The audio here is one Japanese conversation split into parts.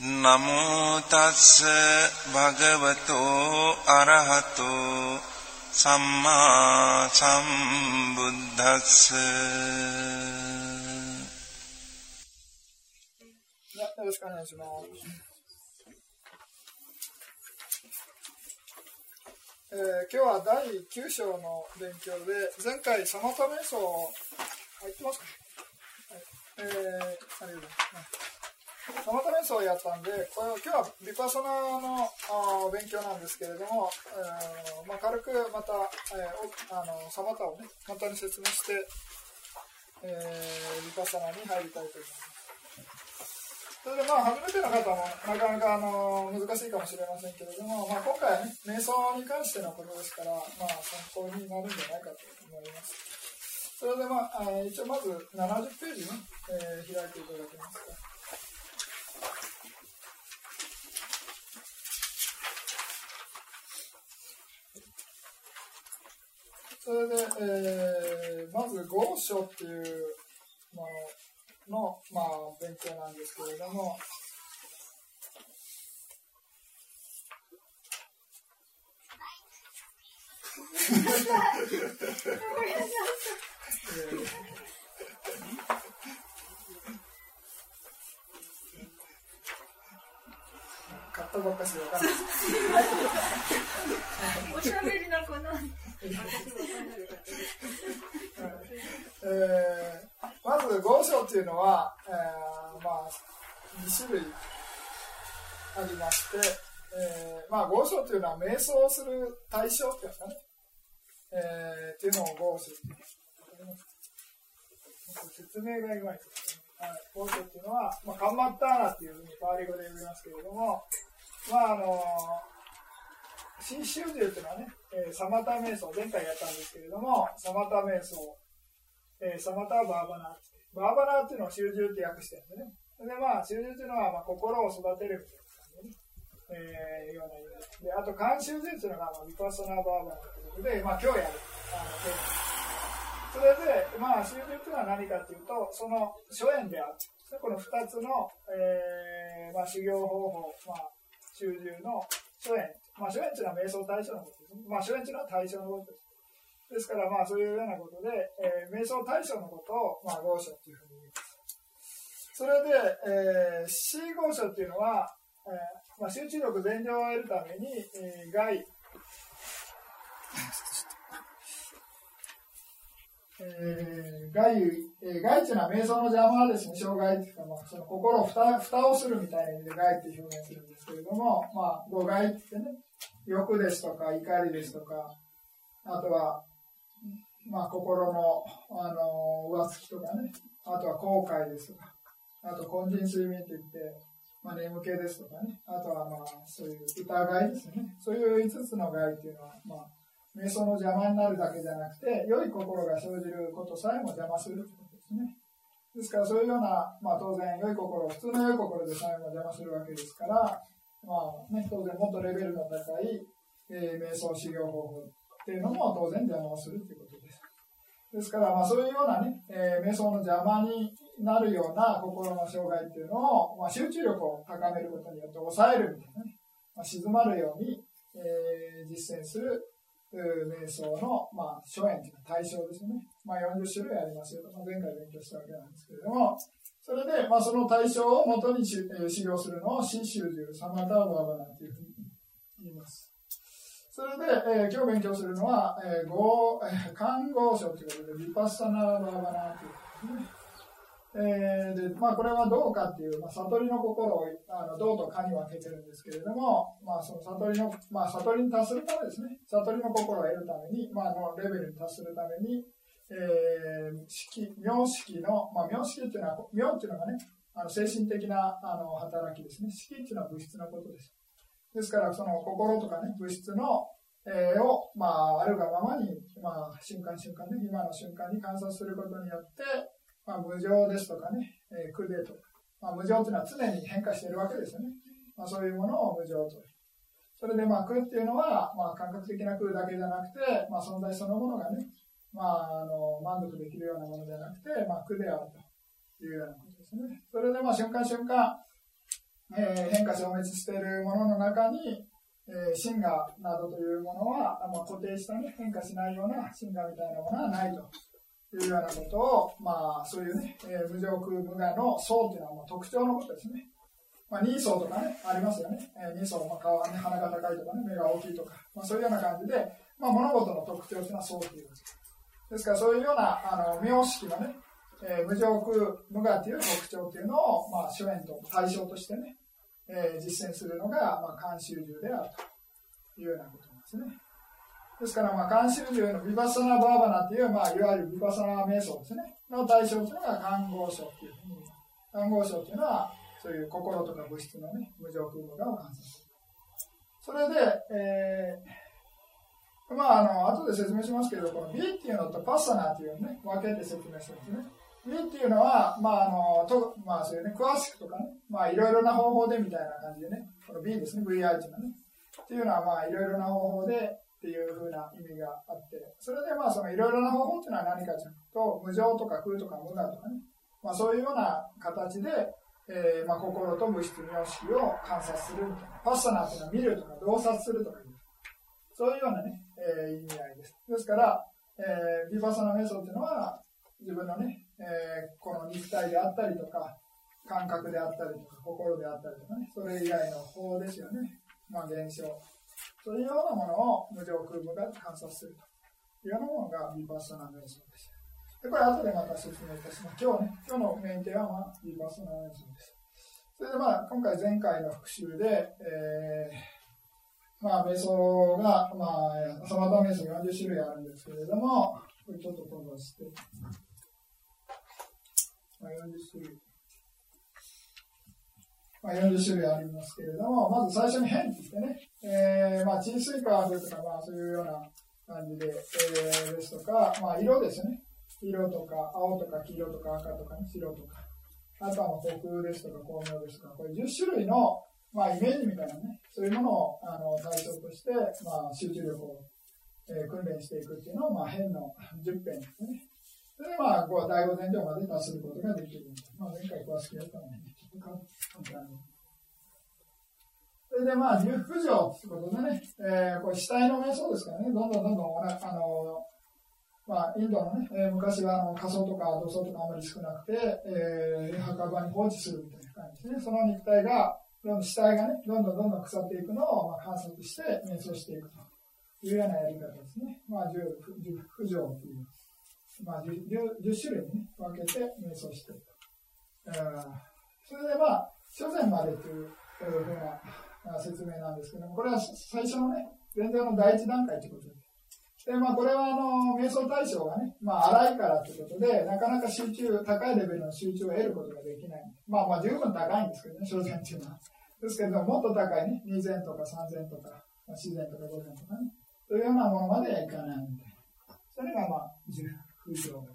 නමෝ තස්ස භගවතෝ අරහතෝ සම්මා සම්බුද්දස්ස よろしくお願いします。えー今日は第9章の勉強で、前回、サマタ瞑想を、入ってますか、はい、えー、ありがとうございます。 サマタ瞑想をやったんで、これ今日はビパソナのあー勉強なんですけれども、えーまあ、軽くまた、えーあのサマタをね、簡単に説明して、えー、ビパソナに入りたいと思います。それでまあ初めての方もなかなかあの難しいかもしれませんけれども、まあ、今回はね瞑想に関してのことですから、まあ、参考になるんじゃないかと思います。それでまあ、一応まず70ページね、えー開いていただけますか。それで、えーまず合書っていうものの、まあ、勉強なんですけれども、買ったばっかしでわかんない。おしゃべりな子なんえーまず合章っていうのは、えーまあ、2種類ありまして、えーまあ、合章っていうのは瞑想する対象っていうんですかね、えーっていうのを合章って説明がいまいちですね。はい、合章っていうのは、まあ、カンマッターナっていうふうにパーリ語で呼びますけれども、まああのー新宗獣っていうのはね、えーサマタ瞑想、前回やったんですけれども、サマタ瞑想、えーサマタバーバナー。バーバナーっていうのを囚獣って訳してるんでね。で、まあ、囚獣っていうのは、まあ、心を育てるみたいな感じでね。えー、ような意味で。で、あと、監修っていうのが、まあ、ビパソナバーバナーということで、まあ、今日やる、あの、テーマそれで、まあ、囚獣っていうのは何かっていうと、その、諸縁である。この二つの、えー、まあ、修行方法、まあ、囚獣の初演。まあ、諸縁っていうのは瞑想対象のことですね。まあ、諸縁っていうのは対象のことです。ですから、まあ、そういうようなことで、えー瞑想対象のことを、まあ、合書というふうに言います。それで、えー、C 合書というのは、えーまあ、集中力全量を得るために、えー外、えー、外、えー、外っていうのは瞑想の邪魔ですね、障害っていうか、まあ、その心を蓋蓋をするみたいな意味で外っていう表現するんですけれども、まあ、誤外って言ってね、欲ですとか怒りですとか、あとは、まあ、心の、あの、上つきとかね、あとは後悔ですとか、あと、根人睡眠って言って、まあ、眠気ですとかね、あとは、まあ、そういう疑いですね。そういう5つの害っていうのは、まあ、瞑想の邪魔になるだけじゃなくて、良い心が生じることさえも邪魔するということですね。ですから、そういうような、まあ、当然、良い心、普通の良い心でさえも邪魔するわけですから、まあ、ね、当然、もっとレベルの高い、えー瞑想修行方法っていうのも当然邪魔をするということです。ですから、まあ、そういうようなね、えー瞑想の邪魔になるような心の障害っていうのを、まあ、集中力を高めることによって抑えるみたいなね、まあ、静まるように、えー実践する瞑想の、まあ、諸縁というか対象ですね。まあ、40種類ありますよと、まあ、前回勉強したわけなんですけれども、それで、まあ、その対象を元にし、えー修行するのを新宗獣、サマターバーバナというふうに言います。それで、えー今日勉強するのは、えー、合、えー看護書ということで、ヴィパッサナーバーバナというね。えーで、まあ、これはどうかっていう、まあ、悟りの心を、あの、どうとかに分けてるんですけれども、まあ、その悟りの、まあ、悟りに達するためですね。悟りの心を得るために、まあ、の、レベルに達するために、えー、式、名式の、まあ、名式っていうのは、名っていうのがね、あの、精神的な、あの、働きですね。式っていうのは物質のことです。ですから、その心とかね、物質の、えー、を、まあ、あるがままに、まあ、瞬間瞬間ね、今の瞬間に観察することによって、まあ、無常ですとかね、えー、苦でとか、まあ、無常というのは常に変化しているわけですよね。まあ、そういうものを無常とそれで、まあ、苦っていうのは、まあ、感覚的な苦だけじゃなくて、まあ、存在そのものがね、まあ、あの満足できるようなものではなくて、まあ、苦であるというようなことですね。それで、まあ、瞬間瞬間、えー、変化消滅しているものの中に、えー、真我などというものは、まあ、固定した、ね、変化しないような真我みたいなものはないというようなことを、まあ、そういうね、えー、無常空無我の層というのはまあ特徴のことですね。まあ、人相とかね、ありますよね。えー、人相、まあ、顔はね、鼻が高いとかね、目が大きいとか、まあ、そういうような感じで、まあ、物事の特徴というのはそうというですから、そういうような、あの、名式のね、えー、無常空無我という特徴というのを、まあ、諸縁と対象としてね、えー、実践するのが、まあ、監修流であるというようなことなんですね。ですから、まあ、監修流のビバサナバーバナという、まあ、いわゆるビバサナ瞑想ですね、の対象というのが看護症というふうに、看護症というのは、そういう心とか物質のね、無常空無我を観察する。それで、えー、まあ、あの、後で説明しますけど、この B っていうのとパッサナっていうね、分けて説明するんですね。B っていうのは、まあ、あの、と、まあ、そういうね、詳しくとかね、まあ、いろいろな方法でみたいな感じでね、この B ですね、VI っていうのはね。っていうのは、まあ、いろいろな方法でっていうふうな意味があって、それでまあ、そのいろいろな方法っていうのは何かというと、無常とか空とか無我とかね、まあ、そういうような形で、えー、まあ、心と物質の式を観察するみたいな。パッサナーというのは見るとか洞察するとかいう、そういうようなね、えー、意味合いです。ですから、えー、ビパサナ瞑想というのは、自分のね、えー、この肉体であったりとか、感覚であったりとか、心であったりとかね、それ以外の法ですよね。まあ、現象。そういうようなものを無常空無が観察するというようなものがビパッサナ瞑想です。でこれ後でまた説明いたします。今日ね、今日のメインテーマはビパッサナ瞑想です。それでまあ、今回前回の復習で、えー、まあ、瞑想が、まあ、サマタ瞑想40種類あるんですけれども、これちょっと飛ばして。まあ、40種類。まあ、40種類ありますけれども、まず最初に変って言ってね、えー、まあ、沈水化とか、まあ、そういうような感じで、えー、ですとか、まあ、色ですね。色とか、青とか黄色とか赤とか、ね、白とか。あとは、まあ、国ですとか、光明ですとか、これ10種類の、まあ、イメージみたいなね、そういうものを、あの、対象として、まあ、集中力を、えー、訓練していくっていうのを、まあ、変の10編ですね。それでまあ、こう第五天井まで達することができる。まあ、前回詳しくやったので、ちょっと簡単に。それでまあ、十浮上ってことでね、えー、これ死体の瞑想ですからね、どんどんどんどん、あの、まあ、インドのね、えー、昔はあの仮想とか土葬とかあまり少なくて、えー、墓場に放置するみたいな感じでね。その肉体が、どんどん死体がね、どんどんどんどん腐っていくのを、まあ、観察して瞑想していくというようなやり方ですね。まあ、十浮上という。まあ10、種類に、ね、分けて瞑想していると。それでまあ、諸前までというふうな説明なんですけども、これは最初のね、前提の第一段階ということで。で、まあ、これは、あの、瞑想対象がね、まあ、荒いからということで、なかなか集中、高いレベルの集中を得ることができない。まあ、まあ、十分高いんですけどね、小禅っていうのは。ですけど、ももっと高いね、二禅とか三禅とか、四禅とか五禅とかね、そういうようなものまではいかないみたいな。それが、まあ、十空情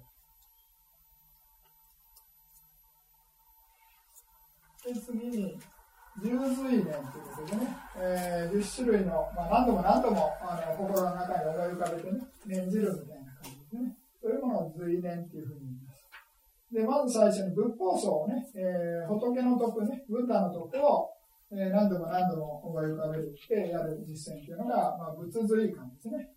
で次に十髄念ということでね、えー、10種類の、まあ、何度も何度もあの心の中に思い浮かべてね念じるみたいな感じですね。そういうものを髄念っていうふうに言います。でまず最初に仏法僧をね、えー、仏の徳ねブッダの徳を、えー、何度も何度も思い浮かべてやる実践というのが、まあ、仏髄感ですね。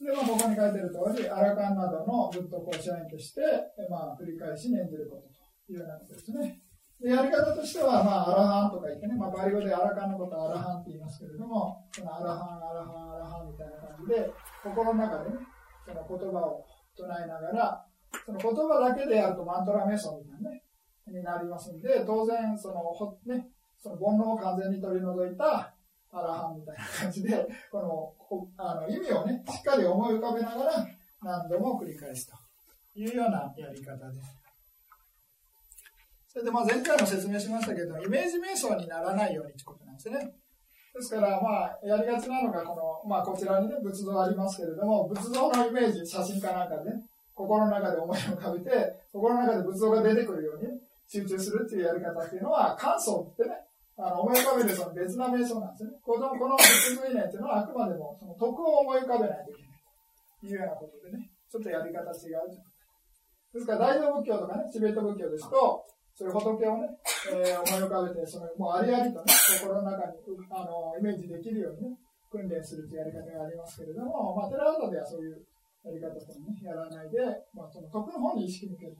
で、まあ、ここに書いてる通り、アラカンなどのずっとこう支援として、まあ、繰り返し念じることというようなことですね。でやり方としては、まあ、アラハンとか言ってね、まあ、バリ語でアラカンのことアラハンって言いますけれども、そのアラハン、アラハン、アラハンみたいな感じで、心の中でね、その言葉を唱えながら、その言葉だけでやるとマントラメソンみたいなね、になりますんで、当然、その、ほね、その煩悩を完全に取り除いたアラハンみたいな感じで、このあの意味をね、しっかり思い浮かべながら何度も繰り返すというようなやり方です。それでまあ前回も説明しましたけど、イメージ瞑想にならないようにということなんですね。ですから、まあ、やりがちなのが、この、まあ、こちらにね、仏像ありますけれども、仏像のイメージ、写真かなんかでね、心の中で思い浮かべて、心の中で仏像が出てくるように、集中するっていうやり方っていうのは、感想ってね、あの思い浮かべるその別な瞑想なんですね。このこの仏像以内っていうのは、あくまでもその徳を思い浮かべないといけないというようなことでね、ちょっとやり方違うですから、大乗仏教とかね、チベット仏教ですと、そういう仏をね、えー、思い浮かべて、そのもうありありとね、心の中にあのイメージできるようにね、訓練するというやり方がありますけれども、まあ、テラワードではそういうやり方とね、やらないで、まあ、その徳の方に意識向ける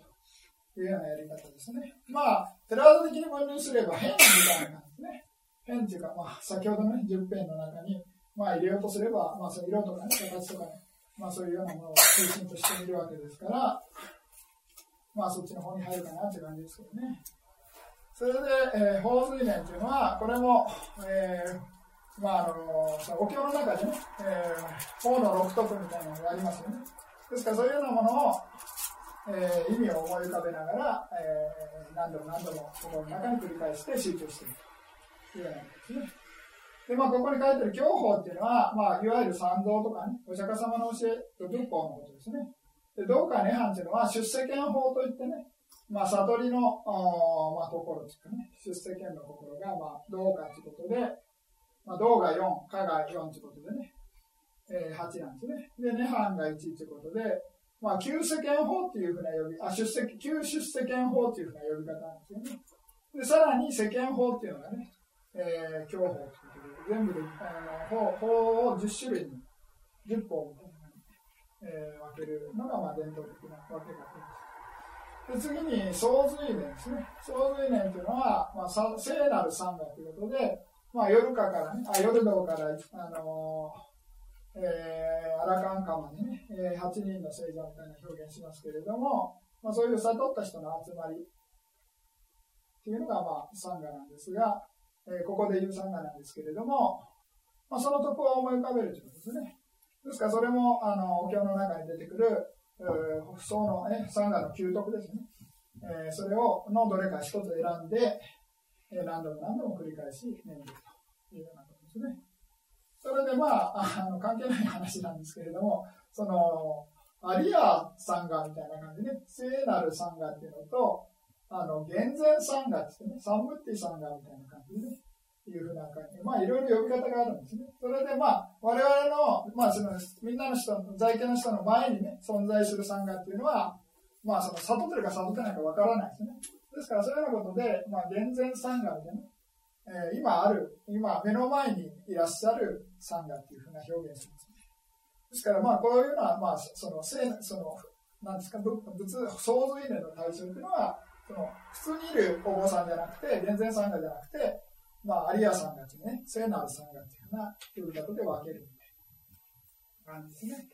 というようなやり方ですね。まあ、テラワード的に分類すれば変みたいな感じですね。変っていうか、まあ、先ほどの、ね、10編の中に、まあ、入れようとすれば、まあ、その色とかね、形とかね、まあ、そういうようなものを中心としてみるわけですから、まあそっちの方に入るかなって感じですけどね。それで、えー、法水念というのは、これも、えー、まああの、お経の中でね、えー、法の六徳みたいなのがありますよね。ですからそういうようなものを、えー、意味を思い浮かべながら、えー、何度も何度も心の中に繰り返して集中しているというようなことですね。で、まあ、ここに書いてる教法っていうのは、まあ、いわゆる参道とかね、お釈迦様の教えと仏法のことですね。で、道家涅槃っていうのは出世間法といってね、まあ、悟りの、まあ、心というかね、出世間の心が、まあ、道家ということで、まあ、道が4、家が4ということでね、えー、8なんですね。で、涅槃が1ということで、まあ、旧世間法っていうふうな呼び、あ、出世、旧出世間法っていうふうな呼び方なんですよね。で、さらに世間法っていうのがね、えー、教法ということで、全部で、あの法法を10種類に、10法みたいなえー、分けるのがまあ伝統的な分け方です。で次に、総髄年ですね。総髄年というのは、まあ、聖なる三だということで、まあ、夜かからね、あ夜道から、あのー、えー、アラカンカマにね、えー、8人の聖者みたいな表現しますけれども、まあ、そういう悟った人の集まりっていうのが、まあ、サンガなんですが、えー、ここで言うサンガなんですけれども、まあ、そのとこを思い浮かべるということですね。ですか？ら、それも、あの、お経の中に出てくる、そのね、サンガの究徳ですね。えー、それを、のどれか一つ選んで、えー、何度も何度も繰り返し念じるというようなことですね。それで、まあ、あの、関係ない話なんですけれども、その、アリアサンガみたいな感じで、ね聖なるサンガっていうのと、あの、厳然サンガってね、サンブッティサンガみたいな感じでね、いうふうな感じで、まあいろいろ呼び方があるんですね。それでまあ我々の、まあそのみんなの人、在家の人の前にね、存在する参加っていうのは、まあその悟ってるか悟ってないかわからないですね。ですからそういうようなことで、まあ厳然参加でね、えー、今ある、今目の前にいらっしゃる参加っていうふうな表現しますね。ですからまあこういうのは、まあその、その、なんですか、仏、創造因縁の対象っていうのは、その普通にいるお坊さんじゃなくて、厳然参加じゃなくて、まあ、有アさんがね、聖なるさんがっていうような呼び方で分けるみたいな感じですね。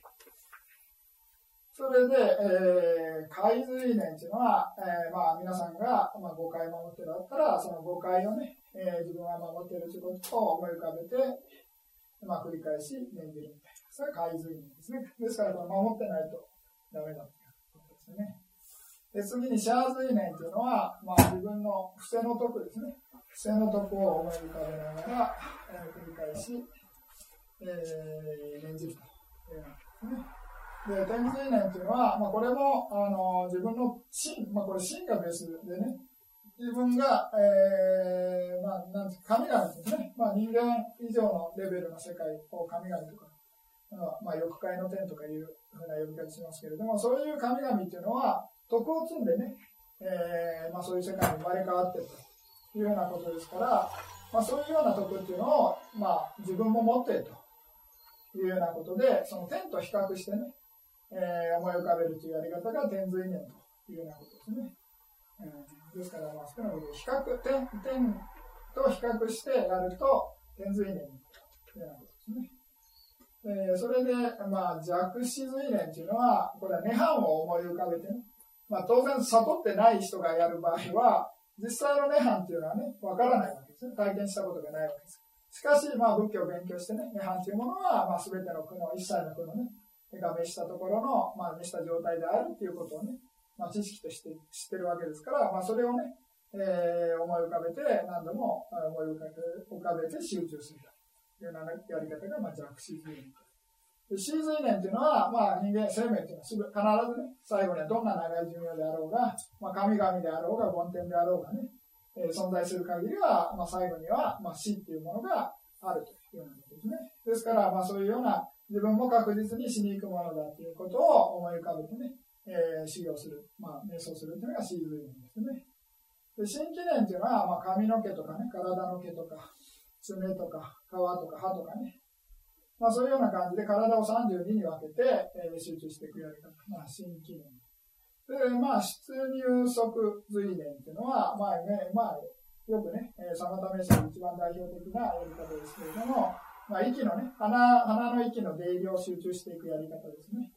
それで、えー、海随年っていうのは、えー、まあ、皆さんが、まあ、誤解を守ってるだったら、その誤解をね、えー、自分が守っているということを思い浮かべて、まあ、繰り返し念じるみたいな。それが海随年ですね。ですから、守ってないとダメだということですね。で次に、シャーズイ年というのは、まあ、自分の伏せの徳ですね。線のとこを思い浮かべながら、えー、繰り返し、えー、念じるというなんですね。で、天水念というのは、まあ、これも、あの、自分の心、まあ、これ心がベースでね、自分が、えー、まあ、なん、神々ですね。まあ、人間以上のレベルの世界を神々とか、まあ、欲界の天とかいうふうな呼び方しますけれども、そういう神々っていうのは、徳を積んでね、えー、まあ、そういう世界に生まれ変わってると。いうようなことですから、まあ、そういうような徳っていうのを、まあ、自分も持っているというようなことで、その天と比較してね、えー、思い浮かべるというやり方が天髄念というようなことですね。うん、ですから、まあ、少なく比較、天、天と比較してやると、天髄念というようなことですね。えー、それで、まあ、弱視髄念というのは、これは涅槃を思い浮かべてね、まあ、当然悟ってない人がやる場合は、実際の涅槃っていうのはね、わからないわけですね。体験したことがないわけです。しかし、まあ、仏教を勉強してね、涅槃というものは、まあ、全ての苦の、一切の苦のね、が滅したところの、まあ、滅した状態であるっていうことをね、まあ、知識として知ってるわけですから、まあ、それをね、えー、思い浮かべて、何度も思い浮かべて集中するというようなやり方が、まあ、弱視髄念で。死髄念っていうのは、まあ、人間生命っていうのはすぐ必ずね、最後にはどんな長い寿命であろうが、まあ、神々であろうが、梵天であろうがね、えー、存在する限りは、まあ、最後には、まあ、死っていうものがあるというようなことですね。ですから、まあ、そういうような自分も確実に死に行くものだということを思い浮かべてね、えー、修行する、まあ、瞑想するというのが死髄念ですね。で新記念というのは、まあ、髪の毛とかね、体の毛とか、爪とか、皮とか歯とかね、まあ、そういうような感じで体を32に分けて、えー、集中していくやり方、まあ、新記念。で、まあ、出入足髄念っていうのは、まあね、まあ、よくね、えー、サマタメシの一番代表的なやり方ですけれども、まあ、息のね、鼻、鼻の息の出入りを集中していくやり方ですね。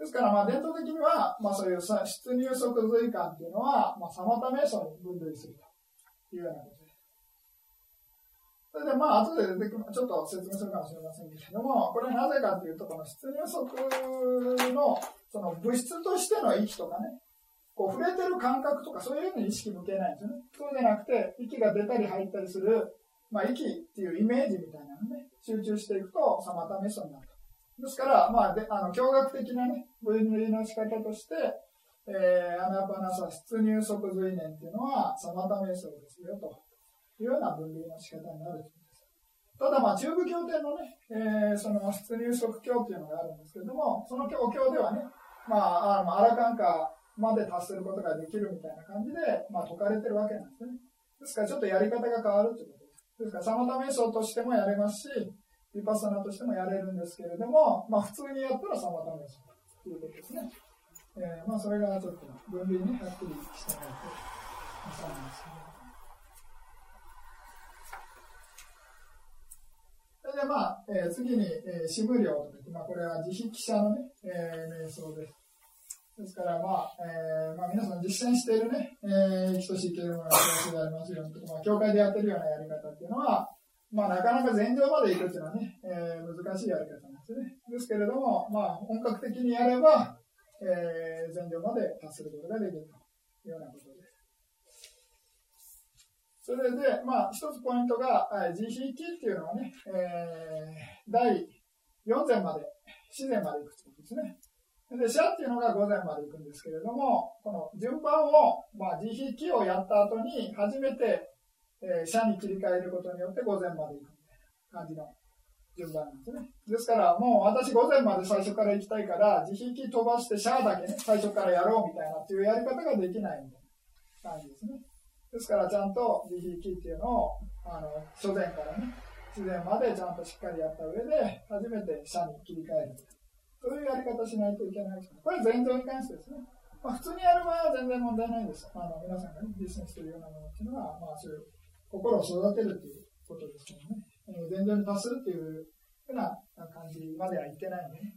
ですから、まあ、伝統的には、まあ、そういう出入足髄感っていうのは、まあ、サマタメシに分類するというようなこと。それで、まあ、後で出てくるちょっと説明するかもしれませんけれども、これなぜかというと、この出入足の、その物質としての息とかね、こう触れてる感覚とかそういうのに意識向けないんですよね。そうじゃなくて、息が出たり入ったりする、まあ、息っていうイメージみたいなのね、集中していくと、サマタメソになると。ですから、まあ、であの驚愕的なね、分類の仕方として、えー、アナパナサ出入即髄念っていうのは、サマタメソですよ、というような分類の仕方になるというただ、まあ、中部経典のね、えー、その出入即教っていうのがあるんですけれども、その教教ではね、まあ、あのアラカンカまで達することができるみたいな感じで、まあ、説かれてるわけなんですね。ですから、ちょっとやり方が変わるということです。ですから、サマタ瞑想としてもやれますし、ヴィパサナとしてもやれるんですけれども、まあ、普通にやったらサマタ瞑想ということですね。えー、まあ、それがちょっと分類にはっきりしてないと、そうなんですね。それで、まあ、えー、次に、えー、支部量といって、まあ、これは自費記者のね、えー、瞑想です。ですから、まあ、えー、まあ、皆さん実践しているね、えー、等しい経営の話でありますように、まあ、教会でやってるようなやり方っていうのは、まあ、なかなか前場まで行くっていうのはね、えー、難しいやり方なんですね。ですけれども、まあ、本格的にやれば、えー、前場まで達することができるというようなことです。それで、まあ、一つポイントが、慈悲記っていうのはね、えー、第4前まで、自然まで行くということですね。で、社っていうのが午前まで行くんですけれども、この順番を、まあ、自費期をやった後に、初めて、えー、社に切り替えることによって午前まで行くみたいな感じの順番なんですね。ですから、もう私午前まで最初から行きたいから、自費期飛ばして社だけね、最初からやろうみたいなっていうやり方ができないみたいな感じですね。ですから、ちゃんと自費期っていうのを、あの、初前からね、自然までちゃんとしっかりやった上で、初めて社に切り替える。そういうやり方しないといけないです。これは前頭に関してですね。まあ、普通にやる場合は全然問題ないです。あの皆さんが、ね、実践しているようなものっていうのは、まあ、そういう心を育てるっていうことですけどね。前頭に達するっていうふうな感じまではいってないので、ね、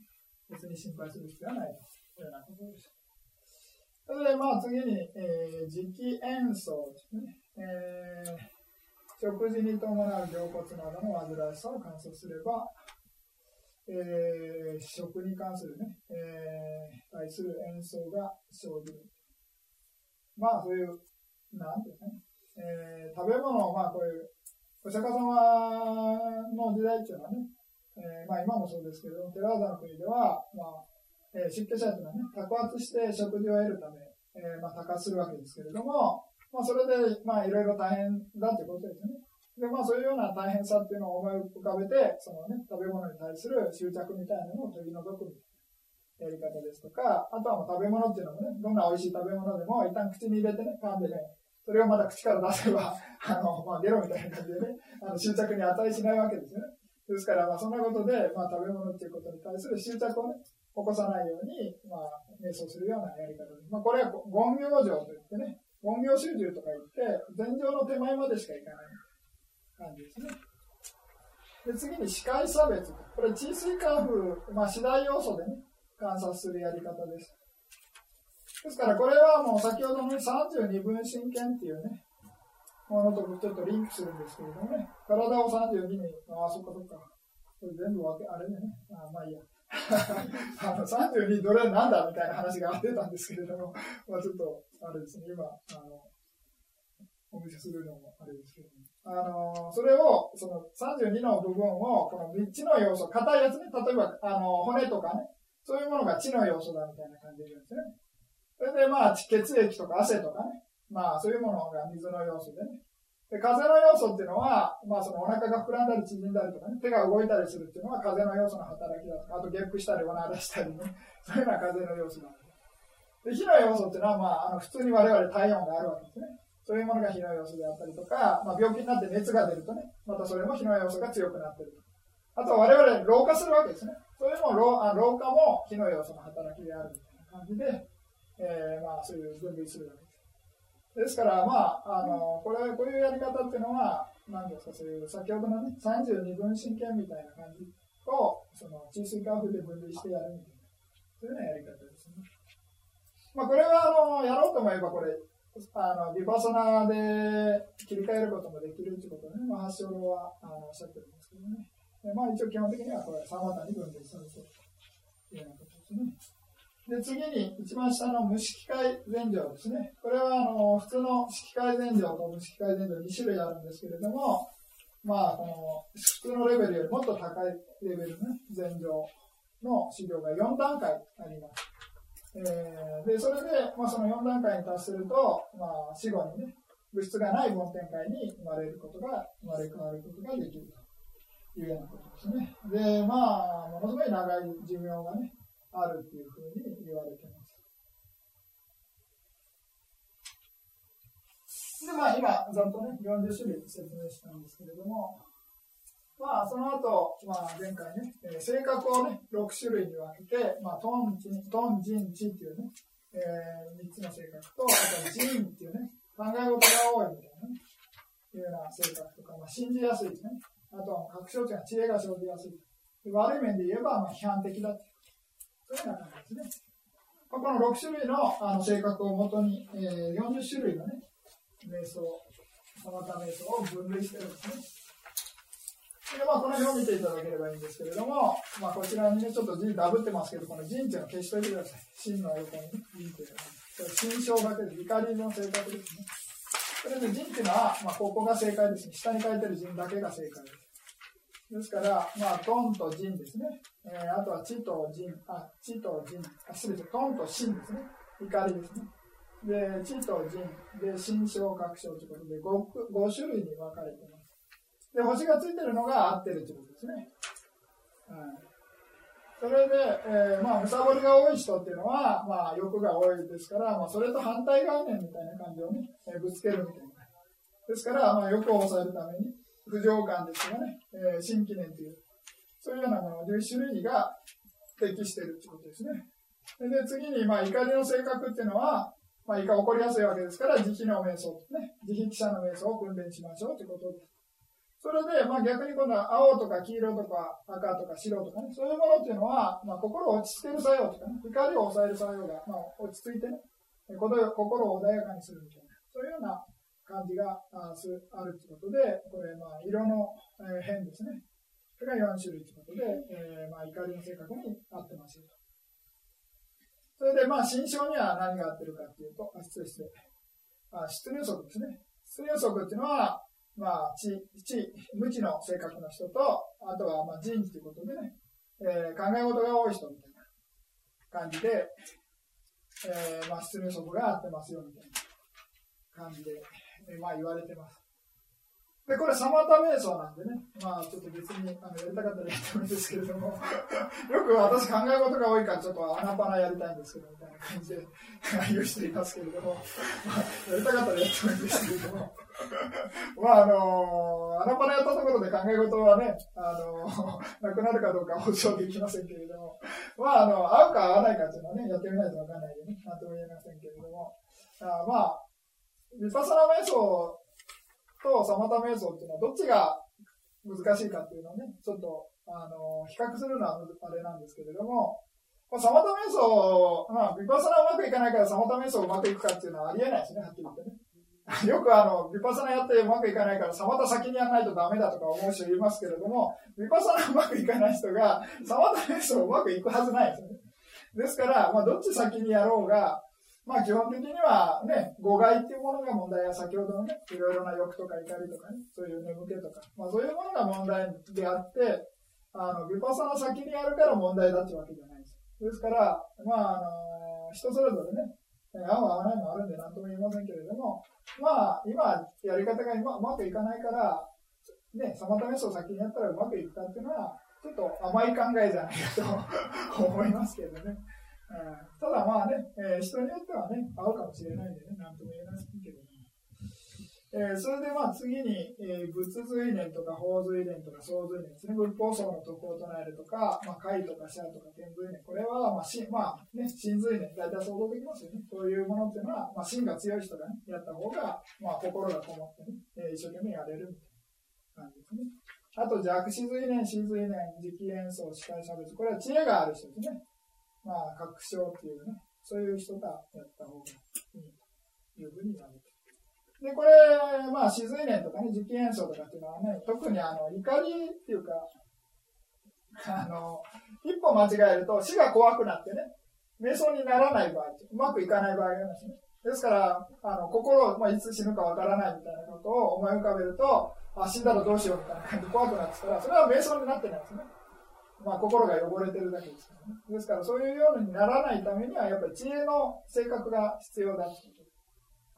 別に心配する必要はないというようなことです。それで、まあ、次に、えー、磁気演奏ですね。えー、食事に伴う凝骨などの煩わしさを観測すれば、えー、食に関するね、えー、対する演奏が生じる。まあ、そういう、なんていうかね、えー、食べ物を、まあ、こういう、お釈迦様の時代っていうのはね、えー、まあ、今もそうですけど、寺田の国では、まあ、えー、出家者というのはね、托発して食事を得るため、えー、まあ、托発するわけですけれども、まあ、それで、まあ、いろいろ大変だということですね。で、まあ、そういうような大変さっていうのを思い浮かべて、そのね、食べ物に対する執着みたいなのを取り除くみたいなやり方ですとか、あとはもう食べ物っていうのもね、どんな美味しい食べ物でも一旦口に入れてね、噛んでね、それをまた口から出せば、あの、まあ、ゲロみたいな感じでね、あの執着に値しないわけですよね。ですから、まあ、そんなことで、まあ、食べ物っていうことに対する執着をね、起こさないように、まあ、瞑想するようなやり方です。まあ、これは言行上といってね、言行集中とか言って、前上の手前までしかいかない。感じですね。で次に視界差別。これ、地水カーフ、まあ、次第要素でね、観察するやり方です。ですから、これはもう先ほどの32分神剣っていうね、ものとちょっとリンクするんですけれどもね、体を32に、ああ、そっかそっか。これ全部分け、あれね、あまあいいや。あの32どれなんだみたいな話が出たんですけれども、まあちょっと、あれですね、今、あの、お見せするのもあれですけども、あの、それを、その32の部分を、この3つの要素、硬いやつね、例えば、あの、骨とかね、そういうものが血の要素だみたいな感じで言うんですね。それで、まあ、血液とか汗とかね、まあ、そういうものが水の要素でね。で風の要素っていうのは、まあ、そのお腹が膨らんだり縮んだりとかね、手が動いたりするっていうのは風の要素の働きだとか、あとゲップしたりおならしたりね、そういうような風の要素なんで。火の要素っていうのは、まあ、あの普通に我々体温があるわけですね。そういうものが火の要素であったりとか、まあ、病気になって熱が出るとね、またそれも火の要素が強くなってると。あと我々老化するわけですね。それも老あ老化も火の要素の働きであるみたいな感じで、えー、まあ、そういう分類するわけです。ですから、まあ、あの、これ、こういうやり方っていうのは、何ですか、そういう、先ほどのね、32分神経みたいな感じを、その、中水化風で分類してやるみたいな、そういうようなやり方ですね。まあ、これは、あの、やろうと思えば、これ、あの、ビパソナで切り替えることもできるということね、まあ、発祥は、あの、おっしゃってるんですけどね。まあ、一応基本的には、これ、3股に分類されているというようなことですね。で、次に、一番下の無色界前状ですね。これは、あの、普通の色界前状と無色界前状2種類あるんですけれども、まあ、この、普通のレベルよりもっと高いレベルの、ね、前状の治療が4段階あります。えー、で、それで、まあ、その4段階に達すると、まあ、死後にね、物質がない梵天界に生まれることが、生まれ変わることができるというようなことですね。で、まあ、ものすごい長い寿命がね、あるっていうふうに言われてます。で、まあ今、ざっとね、40種類説明したんですけれども、まあその後、まあ前回ね、えー、性格をね、6種類に分けて、まあトン、ジン、トン、ジン、チっていうね、えー、3つの性格と、あとジンっていうね、考え事が多いみたいなね、いうような性格とか、まあ信じやすいですね。あとは確証値が知恵が生じやすい。悪い面で言えば、まあ批判的だってそういうような感じですね。この6種類のあの性格をもとに、えー、40種類のね、瞑想、サマタ瞑想を分類してるんですね。でまあ、この表を見ていただければいいんですけれども、まあ、こちらにね、ちょっと字ダブってますけど、この人っていうのを消しといてください。真の横にね、人っていうのは。心象だけで、怒りの性格ですね。それで人っていうのは、まあ、ここが正解ですね。下に書いてる人だけが正解です。ですから、まあ、トンとジンですね。えー、あとはチとジン、あ、チとジン、あ、すべてトンとシンですね。怒りですね。で、チとジン、で、心象、確証ということで5、5種類に分かれています。で、星がついてるのが合ってるということですね。はい。それで、えー、まあ、むさぼりが多い人っていうのは、まあ、欲が多いですから、まあ、それと反対概念みたいな感じをね、えー、ぶつけるみたいな。ですから、まあ、欲を抑えるために、不浄感ですがね、えー、新記念という、そういうようなもの、11種類が適しているということですね。で、次に、まあ、怒りの性格っていうのは、まあ、怒りやすいわけですから、慈悲の瞑想、ね、慈悲記者の瞑想を訓練しましょうということです。それで、まあ、逆に今度は青とか黄色とか赤とか白とかね、そういうものっていうのは、まあ、心を落ち着ける作用とかね、怒りを抑える作用が、まあ、落ち着いてね、心を穏やかにするみたい、感じがあるということで、これ、まあ、色の、変ですね。それが4種類ということで、えー、まあ、怒りの性格に合ってますよと。それで、まあ、心象には何が合ってるかっていうと、あ、失礼して、あ、出入則ですね。出入則っていうのは、まあ、知、知、無知の性格の人と、あとは、まあ、人事ということでね、えー、考え事が多い人みたいな感じで、えー、まあ、出入則が合ってますよみたいな感じで、まあ言われてます。で、これ、サマタ瞑想なんでね、まあちょっと別にあのやりたかったらやってもいいんですけれども、よく私考え事が多いからちょっと穴パナやりたいんですけど、みたいな感じで言う人いますけれども、まあ、やりたかったらやってもいいんですけれども、まああの、穴パナやったところで考え事はね、あの、なくなるかどうか保証できませんけれども、まああの、合うか合わないかっていうのはね、やってみないとわからないでね、なんとも言えませんけれども、あまあ、ヴィパサナ瞑想とサマタ瞑想っていうのはどっちが難しいかっていうのをね、ちょっと、あの、比較するのはあれなんですけれども、サマタ瞑想、まあ、ヴィパサナうまくいかないからサマタ瞑想うまくいくかっていうのはありえないですね、はっきり言ってね。よくあの、ヴィパサナやってうまくいかないから、サマタ先にやらないとダメだとか思う人いますけれども、ヴィパサナうまくいかない人が、サマタ瞑想うまくいくはずないですよね。ですから、まあ、どっち先にやろうが、まあ基本的にはね、誤解っていうものが問題や、先ほどのね、いろいろな欲とか怒りとかね、そういう眠気とか、まあそういうものが問題であって、あの、ビパサの先にあるから問題だってわけじゃないです。ですから、まあ、あの、人それぞれね、合う合わないもあるんで何とも言いませんけれども、まあ、今、やり方が今うまくいかないから、ね、サマタメスを先にやったらうまくいくかっていうのは、ちょっと甘い考えじゃないかと 思いますけどね。ただまあね、えー、人によってはね、合うかもしれないんでね、なんとも言えないけどね。えー、それでまあ次に、えー、仏随念とか法随念とか総随念ですね、仏法僧の徳を唱えるとか、まあ、会とか社とか天随念、これはまあし、まあね、真随念、大体想像できますよね。そういうものっていうのは、まあ、心が強い人が、ね、やった方が、まあ、心がこもってね、えー、一生懸命やれるみたいな感じですね。あと弱視随念、死随念、磁気演奏、司会差別、これは知恵がある人ですね。まあ、確証っていうね、そういう人がやった方がいいというふうに言われてで、これ、まあ、自然念とかね、実験演奏とかっていうのはね、特にあの、怒りっていうか、あの、一歩間違えると死が怖くなってね、瞑想にならない場合、うまくいかない場合がありますね。ですから、あの、心、まあ、いつ死ぬかわからないみたいなことを思い浮かべると、あ、死んだらどうしようみたいな感じで怖くなってたら、それは瞑想になってないですね。まあ、心が汚れてるだけですからね。ですから、そういうようにならないためには、やっぱり知恵の性格が必要だってこと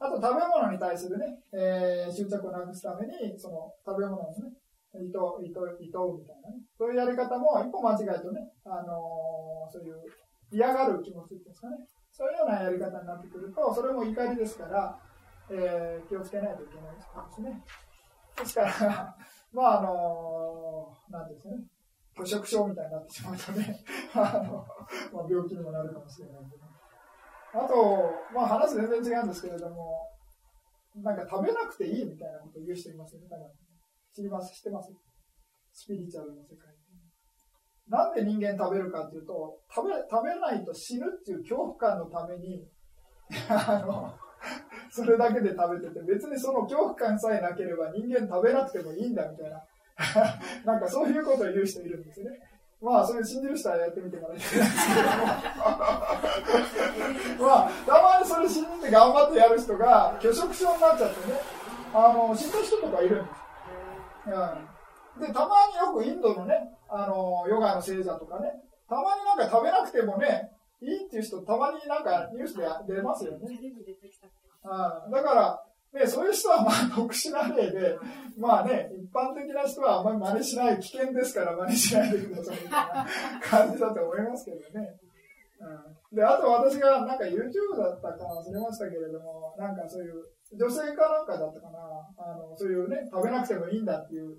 あと、食べ物に対するね、えー、執着をなくすために、その、食べ物のね、糸、糸、糸うみたいなね。そういうやり方も、一歩間違えとね、あのー、そういう嫌がる気持ちっていうんですかね。そういうようなやり方になってくると、それも怒りですから、えー、気をつけないといけないですね。ですから、まあ、あのー、なんですね。拒食症みたいになってしまうとね、あの、まあ、病気にもなるかもしれないけど。あと、まあ話全然違うんですけれども、なんか食べなくていいみたいなことを言う人いますよね。知ります、知ってます？スピリチュアルの世界なんで人間食べるかっていうと、食べ、食べないと死ぬっていう恐怖感のために、あの、それだけで食べてて、別にその恐怖感さえなければ人間食べなくてもいいんだみたいな なんかそういうことを言う人いるんですね。まあ、それ信じる人はやってみてもらいたいんですけども。まあ、たまにそれ信じて頑張ってやる人が、拒食症になっちゃってね、あの、死んだ人とかいるんです。うん。で、たまによくインドのね、あの、ヨガの聖者とかね、たまになんか食べなくてもね、いいっていう人、たまになんかニュースで出ますよね。うん。だから、で、そういう人はまあ 特殊な例で、まあね、一般的な人はあんまり真似しない、危険ですから真似しないでくださいみたいな感じだと思いますけどね。うん、で、あと私がなんか YouTube だったか忘れましたけれども、なんかそういう、女性かなんかだったかな、あの、そういうね、食べなくてもいいんだっていう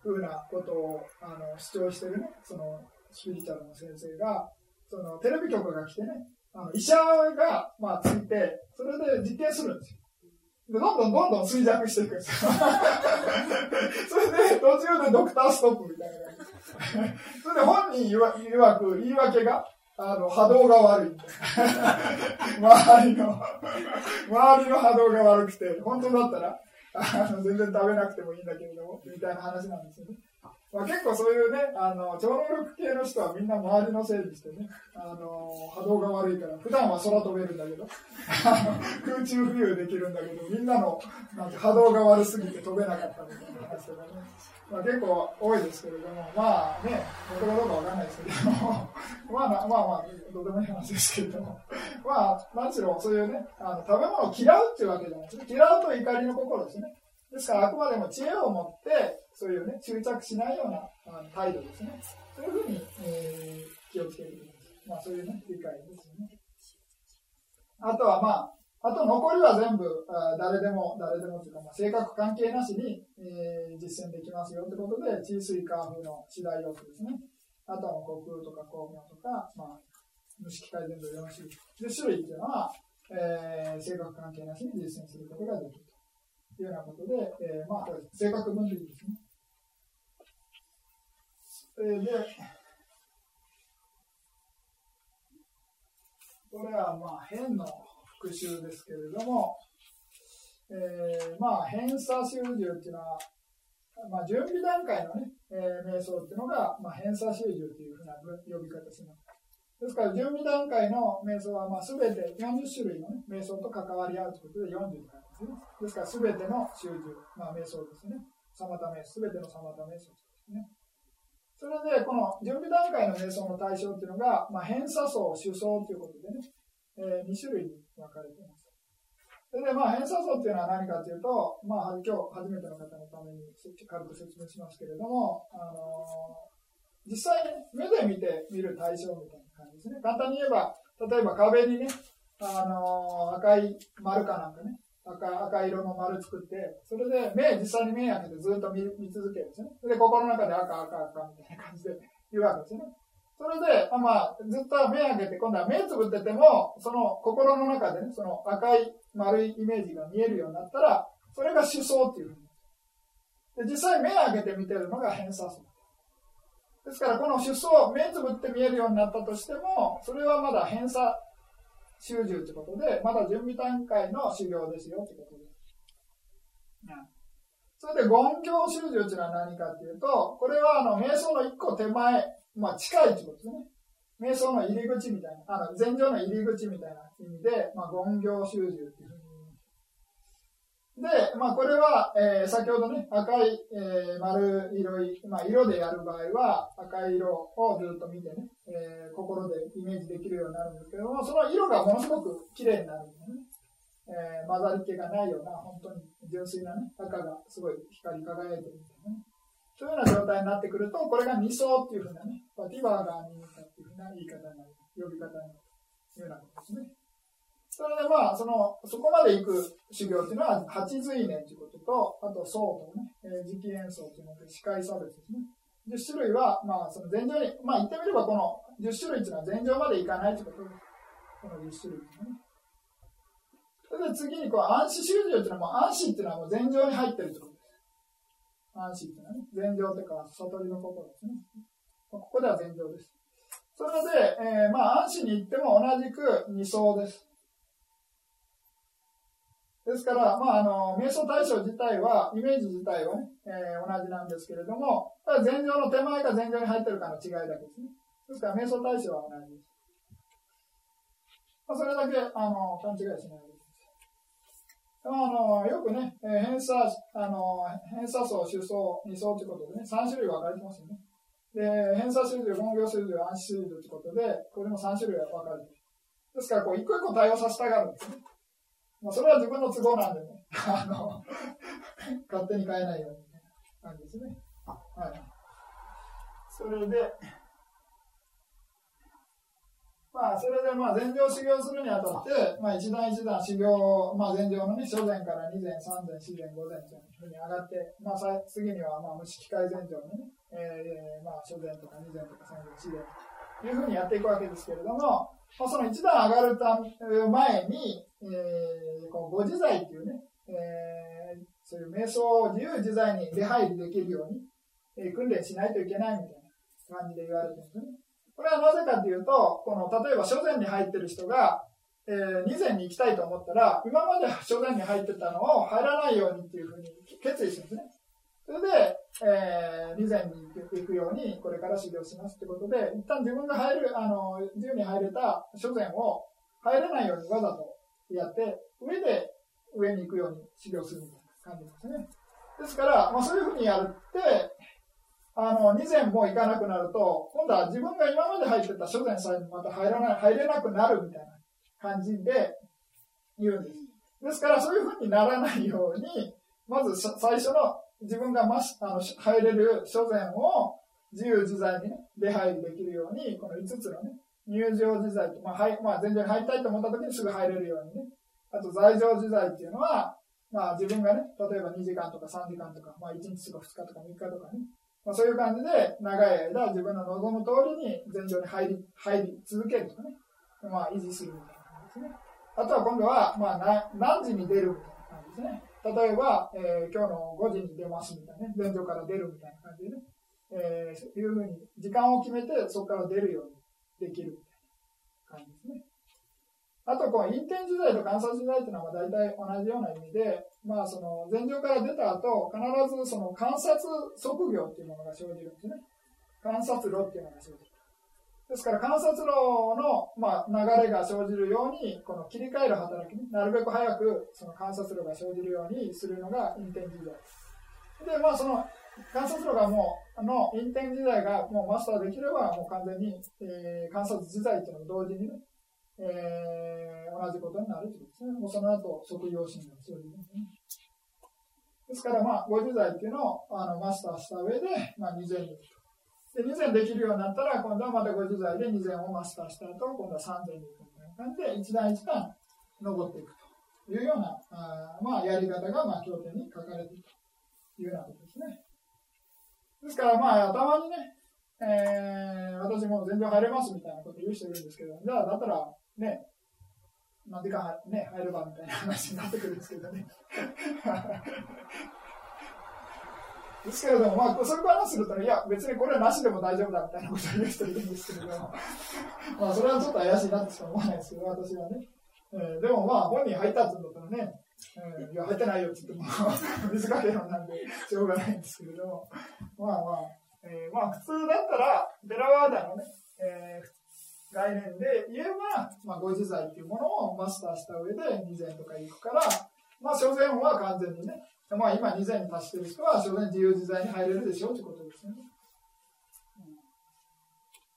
ふうなことをあの主張してるね、そのスピリチュアルの先生が、そのテレビ局が来てね、あの医者が、まあ、ついて、それで実験するんですよ。どんどんどんどん衰弱していくんです。それで、途中でドクターストップみたいな。それで本人いわわく言い訳が、あの、波動が悪い。周りの、周りの波動が悪くて、本当だったら、あの全然食べなくてもいいんだけれども、みたいな話なんですよね。まあ、結構そういうね、あの、超能力系の人はみんな周りのせいにしてね、あの、波動が悪いから、普段は空飛べるんだけど、空中浮遊できるんだけど、みんなのなんか波動が悪すぎて飛べなかったみたいな話とかね。まあ、結構多いですけれども、まあね、本当かどうかわかんないですけれど も、まあまあまあ、どうでもいい話ですけれども、まあ、何しろそういうね、あの食べ物を嫌うっていうわけじゃないですね。嫌うと怒りの心ですね。ですから、あくまでも知恵を持って、そういうね、執着しないようなあの態度ですね。そういうふうに、えー、気をつけてください。まあ、そういうね、理解ですよね。あとはまあ、あと残りは全部、あ誰でも、誰でもというか、まあ、性格関係なしに、えー、実践できますよってことで、地水化風の次第要素ですね。あとは虚空とか光明とか、まあ、無色界全部4種類。10種類っていうのは、えー、性格関係なしに実践することができる。というようなことで、えー、まあ、性格分類ですね。えー、で、これはまあ変の復習ですけれども、えー、まあ偏差集中っていうのは、まあ、準備段階のね、えー、瞑想っていうのが、まあ、偏差集中というふうな呼び方します。ですから、準備段階の瞑想は、まあ、すべて40種類の、ね、瞑想と関わり合うということで40になりますね。ですから、すべての集中、まあ、瞑想ですね。サマタ瞑想、すべてのサマタ瞑想ですね。それで、この準備段階の瞑想の対象っていうのが、まあ、偏差層、主層ということでね、えー、2種類に分かれています。それで、まあ、偏差層っていうのは何かというと、まあ、今日初めての方のために軽く説明しますけれども、あのー、実際に目で見て見る対象みたいな感じですね。簡単に言えば、例えば壁にね、あのー、赤い丸かなんかね、赤赤色の丸作って、それで目、実際に目開けてずっと見見続けるんですね。で、心の中で赤、赤、赤みたいな感じで 言うわけですね。それで、あまあ、ずっと目開けて、今度は目つぶってても、その心の中でね、その赤い丸いイメージが見えるようになったら、それが思想っていうふうに。で実際目開けて見てるのが偏差層。ですから、この主層、目つぶって見えるようになったとしても、それはまだ偏差修習ということで、まだ準備段階の修行ですよってことです。それで、言行修習というのは何かというと、これはあの瞑想の一個手前、まあ近いってことですね。瞑想の入り口みたいな、あの禅定の入り口みたいな意味で、まあ、言行修習っていうで、まあ、これは、えー、先ほどね、赤い、えー、丸色い、まあ、色でやる場合は、赤い色をずっと見てね、えー、心でイメージできるようになるんですけども、その色がものすごく綺麗になるんでね。えー、混ざり気がないような、本当に純粋なね、赤がすごい光り輝いてるみたいなね。そういうような状態になってくると、これが二層っていうふうなね、パティバーガーにったっていうふうな言い方になる、呼び方になるというようなことですね。それでまあ、その、そこまで行く修行っていうのは、八随年ということと、あと、僧とね、えー、磁気演奏というので、司会差別ですね。10種類は、まあ、その前場に、まあ、言ってみれば、この10種類っていうのは前場まで行かないということです。この10種類ね。それで次に、こう、暗視修行っていうのは、もう暗視っていうのはもう前場に入ってるということです。暗視っていうのはね、前場というか、悟りのことですね。ここでは前場です。それで、えー、まあ、暗視に行っても同じく二層です。ですから、まあ、あの、瞑想対象自体は、イメージ自体はね、えー、同じなんですけれども、ただ前場の手前が前場に入ってるかの違いだけですね。ですから、瞑想対象は同じです。まあ、それだけ、あの、勘違いしないでください。あの、よくね、えー、偏差、あの、偏差層、主層、二層ということでね、3種類分かれてますよね。で、偏差数字、本業数字、暗視数字ということで、これも3種類分かれてる。ですから、こう、一個一個対応させたがるんですね。まあ、それは自分の都合なんでね、あの、勝手に変えないようにねなんですね。はい。それで、まあ、それで、まあ、禅定修行するにあたって、まあ、一段一段修行、まあ、禅定のね、初禅から二禅、三禅、四禅、五禅というふうに上がって、まあ、次には、まあ、無色界禅定のね、えー、まあ、初禅とか二禅とか三禅、四禅、というふうにやっていくわけですけれども、まあ、その一段上がるた前に、えー、こうご自在っていうね、えー、そういう瞑想を自由自在に出入りできるように、えー、訓練しないといけないみたいな感じで言われてるんですね。これはなぜかというと、この例えば初禅に入ってる人が、えー、二禅に行きたいと思ったら、今まで初禅に入ってたのを入らないようにっていうふうに決意するんですね。それで、えー、備前に行くように、これから修行しますってことで、一旦自分が入る、あの、自由に入れた諸禅を入れないようにわざとやって、上で上に行くように修行するみたいな感じですね。ですから、まあ、そういうふうにやるって、あの、二禅も行かなくなると、今度は自分が今まで入ってた諸禅さえまた入らない、入れなくなるみたいな感じで言うんです。ですから、そういうふうにならないように、まず最初の自分がましあの入れる所詮を自由自在にね、出入りできるように、この5つのね、入場自在と、まあ、はい、まあ、全然入りたいと思った時にすぐ入れるようにね。あと、在場自在っていうのは、まあ、自分がね、例えば2時間とか3時間とか、まあ、1日とか2日とか3日とかね、まあ、そういう感じで、長い間、自分の望む通りに前場に入り、入り続けるとかね、まあ、維持するみたいな感じですね。あとは今度は、まあ、何時に出るみたいな感じですね。例えば、えー、今日の5時に出ますみたいなね、前場から出るみたいな感じでね、えー、いうふうに時間を決めてそこから出るようにできるみたいな感じですね。あと、この陰天時代と観察時代というのは大体同じような意味で、まあ、その前場から出た後、必ずその観察測業っていうものが生じるんですね。観察路っていうのが生じる。ですから観察路の、まあ、流れが生じるように、この切り替える働きね、なるべく早くその観察路が生じるようにするのが陰天時代。で、まあその観察路がもう、あの、陰天時代がもうマスターできれば、もう完全に、えー、観察自在っていうのと同時にね、えー、同じことになるということですね。もうその後、即用心が生じるんですね。ですから、まあ、五十代っていうのをあのマスターした上で、まあ、二千に行くと。で、二千できるようになったら、今度はまた五十代で二千をマスターした後、今度は三千に行くみたいな感じで、一段一段登っていくというような、あまあ、やり方が、まあ、経典に書かれているというようなことですね。ですから、まあ、たまにね、えー、私も全然入れますみたいなこと言う人いるんですけど、じゃあ、だったら、ね、なんでか、ね、入ればみたいな話になってくるんですけどね。ですけれども、まあ、そういう話すると、ね、いや、別にこれはなしでも大丈夫だみたいなことを言う人いるんですけれども、まあ、それはちょっと怪しいなってしか思わないですけど、私はね。えー、でもまあ、本人入ったって言うんだったらね、えー、いや、入ってないよって言っても、水かけるなんで、しょうがないんですけれども、まあまあ、えー、まあ、普通だったら、デラワーダのね、えー、概念で言えば、まあ、ご自在っていうものをマスターした上で二千とか行くから、まあ、所詮は完全にね、まあ、今二千に達してる人は、所詮自由自在に入れるでしょうということですよね。うん、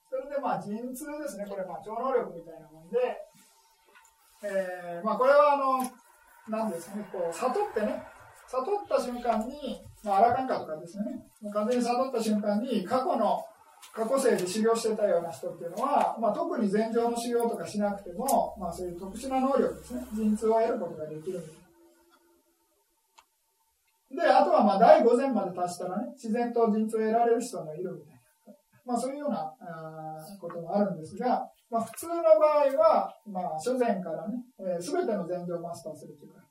それで、まあ、陣痛ですね。これ、まあ、超能力みたいなもんで、えー、まあ、これは、あの、なんですかね、こう、悟ってね、悟った瞬間に、まあ、アラカンカとかですね、完全に悟った瞬間に、過去の、過去生で修行してたような人っていうのは、まあ、特に禅情の修行とかしなくても、まあ、そういう特殊な能力ですね、陣痛を得ることができるで、あとはまあ第5禅まで達したらね、自然と陣痛を得られる人もいるみたいな。まあそういうようなあこともあるんですが、まあ普通の場合は、まあ初禅からね、す、えー、べ、ての禅情をマスターするというか、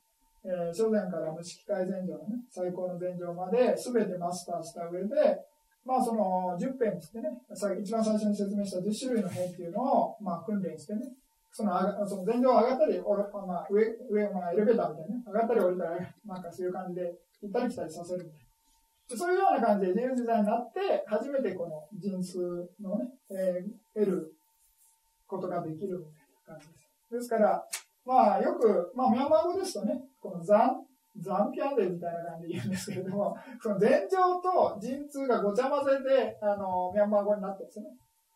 えー、初禅から無色界禅情のね、最高の禅情まですべてマスターした上で、まあその10編つってね、一番最初に説明した10種類の編っていうのを、まあ訓練してね、そのその禅情上がったり、まあ、上、上、まあ、エレベーターみたいなね、上がったり降りたり、なんかそういう感じで、行ったり来たりさせるみたいな。そういうような感じで自由自在になって、初めてこの陣数のね、えー、得ることができるみたいな感じです。ですから、まあよく、まあミャンマー語ですとね、このザン、ザンピャンデみたいな感じで言うんですけれども、その前情と陣痛がごちゃ混ぜで、あの、ミャンマー語になってるんですね。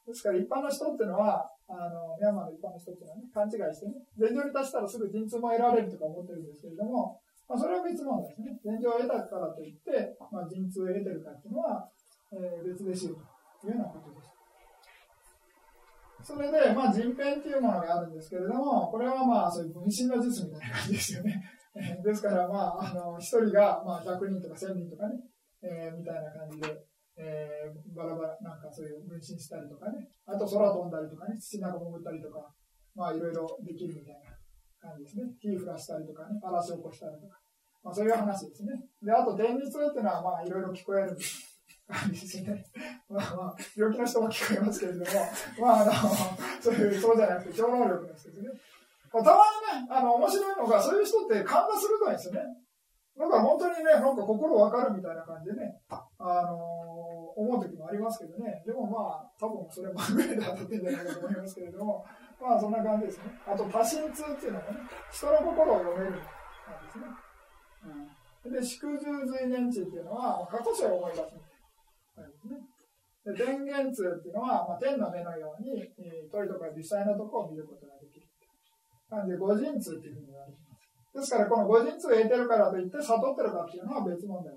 ですから一般の人っていうのは、あの、ミャンマーの一般の人っていうのはね、勘違いしてね、前情に達したらすぐ陣痛も得られるとか思ってるんですけれども、まあ、それは別問題ですね。現状を得たからといって、まあ、陣痛を得てるかっていうのは、えー、別でしょうというようなことです。それで、まあ、人編っていうものがあるんですけれども、これはまあ、そういう分身の術みたいな感じですよね。ですから、まあ、あの、一人が、まあ、100人とか1000人とかね、えー、みたいな感じで、えー、バラバラ、なんかそういう分身したりとかね、あと空飛んだりとかね、土の中潜ったりとか、まあ、いろいろできるみたいな感じですね。火降らしたりとかね、嵐を起こしたりとか。まあ、そういう話ですね。で、あと、電日っていうのは、まあ、いろいろ聞こえる感じですね。まあまあ、病気の人も聞こえますけれども、まあ、あの、そういう、そうじゃなくて、超能力の人ですね。まあ、たまにね、あの、面白いのが、そういう人って勘が鋭いんですよね。だか本当にね、なんか心わかるみたいな感じでね、あのー、思う時もありますけどね。でもまあ、多分それまぐれで当たってんじゃないかと思いますけれども、まあそんな感じですね。あと、多心痛っていうのもね、人の心を読める感じですね。うん、で、縮重随念地っていうのは、過去者を思い出すみたいなですね。で、電源通っていうのは、まあ、天の目のように、えー、鳥とか実際のところを見ることができる。なんで、五人通っていうふうに言われてます。ですから、この五人通を得てるからといって、悟ってるかっていうのは別問題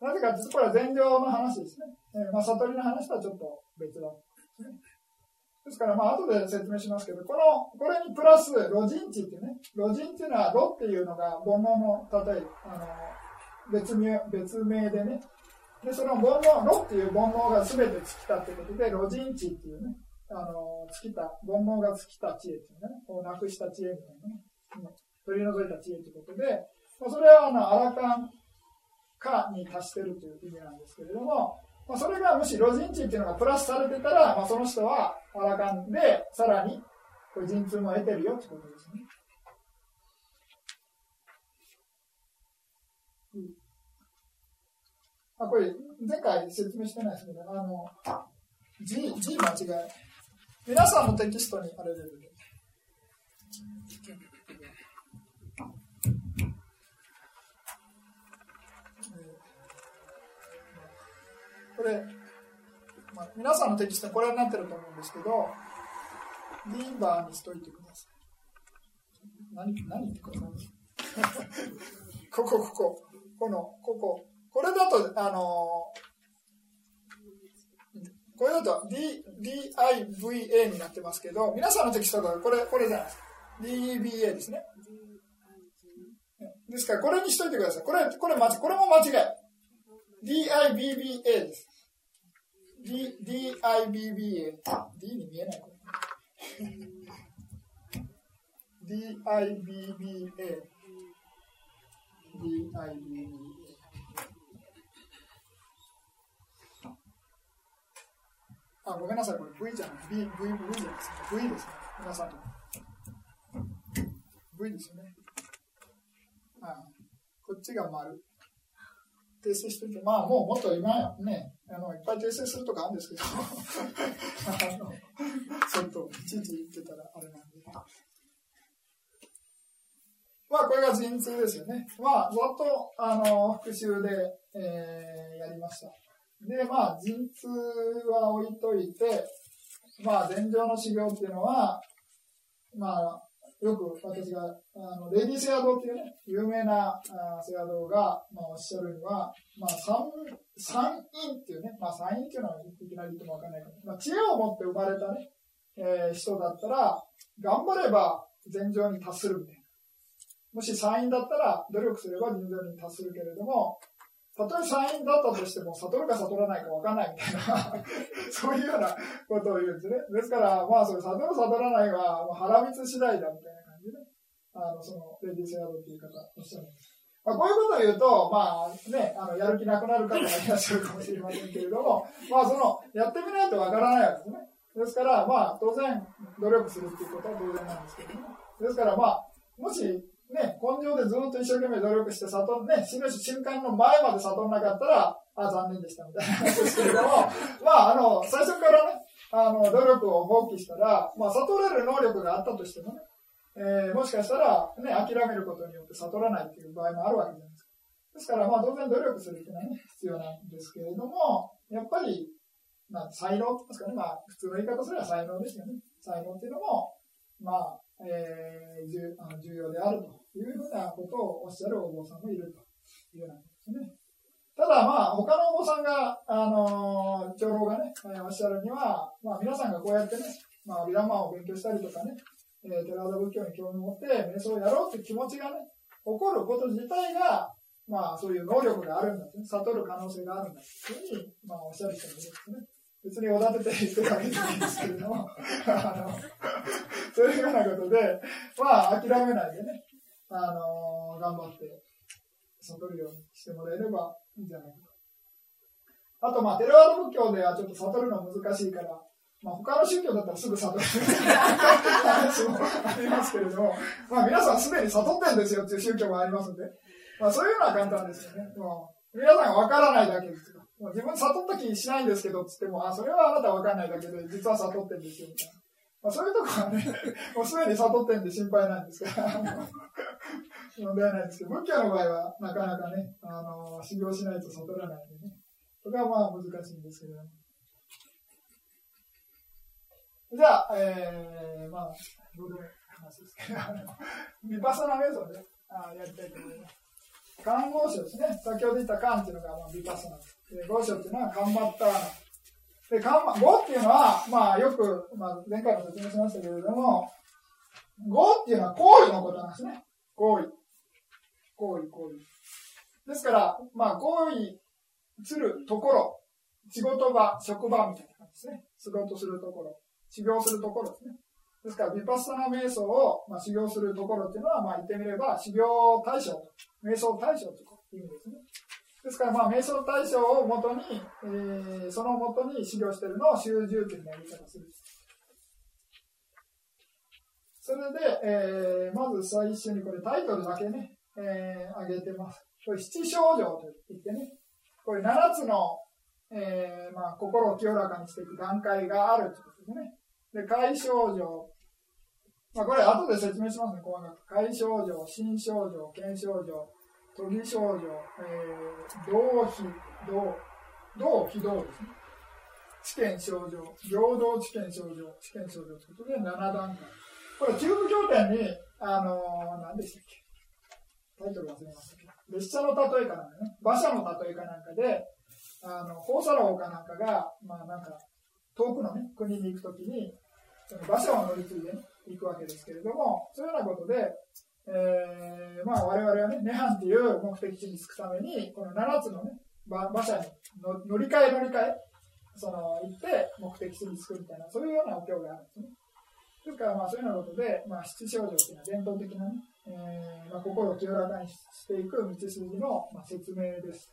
なぜかというと、これは禅情の話ですね。えー、まあ、悟りの話とはちょっと別だね。ですから、まあ、後で説明しますけど、この、これにプラス、ロジン値ってね、ロジンっていうのは、ロっていうのが煩悩の、例えば、あの、別名、別名でね、で、その煩悩、ロっていう煩悩が全て尽きたってことで、ロジン値っていうね、あの、尽きた、煩悩が尽きた知恵っていうね、こうなくした知恵みたいなね、取り除いた知恵ということで、まあ、それは、あの、アラカンかに達してるという意味なんですけれども、まあ、それがもしロジン値っていうのがプラスされてたら、まあ、その人はアラカンで、さらに、これ陣痛も得てるよってことですね。うん、あこれ、前回説明してないですけど、あの、G, G 間違い。皆さんのテキストにあれ出てる。これ、まあ、皆さんのテキストこれになってると思うんですけど、リーバーにしといてください。何、何言ってください ここ、ここ、この、ここ。これだと、あのこれだと D DIVA になってますけど、皆さんのテキストがこれ、これじゃないですか。DBA ですね。ですから、これにしといてください。これ、これ、これも間違い。DIBBA です。D、DIBBA。D に見えないこれ。DIBBA。DIBBA。あ、ごめんなさい、これ V じゃない。V、V、V じゃないです。V ですね。皆さんと。V ですよね。あこっちが丸。訂正してて、まあもうもっと今ね、あのいっぱい訂正するとかあるんですけど、あのちょっといちいち言ってたらあれなんで。まあこれが陣痛ですよね。まあざっとあの復習で、えー、やりました。で、まあ、陣痛は置いといて、まあ、禅定の修行っていうのは、まあ、よく私が、あのレディー・セアドっていうね、有名なあセアドが、まあ、おっしゃるには、まあ、三、三因っていうね、まあ、三因っていうのはいきなり言ってもわかんないけど、まあ、知恵を持って生まれたね、えー、人だったら、頑張れば禅定に達するみたいな。もし三因だったら、努力すれば禅定に達するけれども、たとえ社員だったとしても、悟るか悟らないか分かんないみたいな そういうようなことを言うんですね。ですから、まあ、それ、悟る悟らないは、腹蜜次第だみたいな、あの、その、レディースヤードっていう方、おっしゃるんです。まあ、こういうことを言うと、まあね、あの、やる気なくなる方がいらっしゃるかもしれませんけれども、まあ、その、やってみないとわからないわけですね。ですから、まあ、当然、努力するっていうことは当然なんですけども、ですから、まあ、もし、ね、根性でずっと一生懸命努力して悟る、ね、死ぬ瞬間の前まで悟らなかったら、あ、残念でしたみたいな話ですけれども、まあ、あの、最初からね、あの、努力を放棄したら、まあ、悟れる能力があったとしてもね、えー、もしかしたら、ね、諦めることによって悟らないっていう場合もあるわけじゃないですか。ですから、まあ、当然努力するっていうのはね、必要なんですけれども、やっぱり、まあ、才能って言いますかね、まあ、普通の言い方すれば才能ですよね。才能っていうのも、まあ、えー、重あの重要であるというふうなことをおっしゃるお坊さんもいるというようなことですね。ただまあ、他のお坊さんが、あのー、長老がね、おっしゃるには、まあ皆さんがこうやってね、まあ、ビラマンを勉強したりとかね、えー、寺田仏教に興味を持って瞑想をやろうって気持ちがね、起こること自体が、まあそういう能力があるんだ、ね、悟る可能性があるんだというふうに、まあおっしゃる人もいるんですね。別におだてて言ってるわけじゃないんですけれども、あの、そういうようなことで、まあ、諦めないでね、あの、頑張って、悟るようにしてもらえればいいんじゃないかと。あと、まあ、テラワード仏教ではちょっと悟るの難しいから、まあ、他の宗教だったらすぐ悟る話もありますけれども、まあ、皆さんすでに悟ってんですよっていう宗教もありますんで、まあ、そういうのは簡単ですよね。もう皆さんがわからないだけですよ。自分悟った気しないんですけど、つっても、あ、それはあなたわかんないだけで、実は悟ってんですよ、みたいな。まあ、そういうとこはね、もうすでに悟ってんで心配ないんですから、問題ないですけど、仏教の場合はなかなかね、あの、修行しないと悟らないんでね、それはまあ難しいんですけど、じゃあ、えー、まあ、どうでもいい話ですけど、ヴィパサナ瞑想で、あやりたいと思います。看護師ですね。先ほど言った看っていうのが、まあ、ヴィパサナで。五章っていうのは、カンバッターナ。で、カンバ、語っていうのは、まあ、よく、まあ、前回も説明しましたけれども、語っていうのは行為のことなんですね。行為。行為、行為。ですから、まあ、行為するところ、仕事場、職場みたいな感じですね。仕事するところ、修行するところですね。ですから、ヴィパッサナ瞑想を、まあ、修行するところっていうのは、まあ、言ってみれば、修行対象、瞑想対象という意味ですね。ですから、まあ、瞑想対象をもとに、えー、そのもとに修行しているのを修十期のやり方する。それで、えー、まず最初にこれタイトルだけね、えー、上げてます。これ七症状と言ってね、これ7つの、えー、まあ、心を清らかにしていく段階があるということですね。で、解症状。まあ、これ後で説明しますね、細かく。解症状、心症状、検症状、都議症状、えー、同非、同、同非同ですね。知見症状、平等知見症状、知見症状ということで7段階。これ、中部経典に、あのー、何でしたっけ？タイトル忘れましたけど、列車の例えかなんかね、馬車の例えかなんかで、あの、放射楼かなんかが、まあなんか、遠くのね、国に行くときに、その馬車を乗り継いでね、行くわけですけれども、そういうようなことで、えー、まあ我々はね、涅槃っていう目的地に着くために、この7つのね、馬車に乗り換え乗り換え、その、行って目的地に着くみたいな、そういうようなお経があるんですね。ですから、まあそういうようなことで、まあ七症状っていうのは伝統的なね、えーまあ、心を清らかにしていく道筋の、まあ、説明です。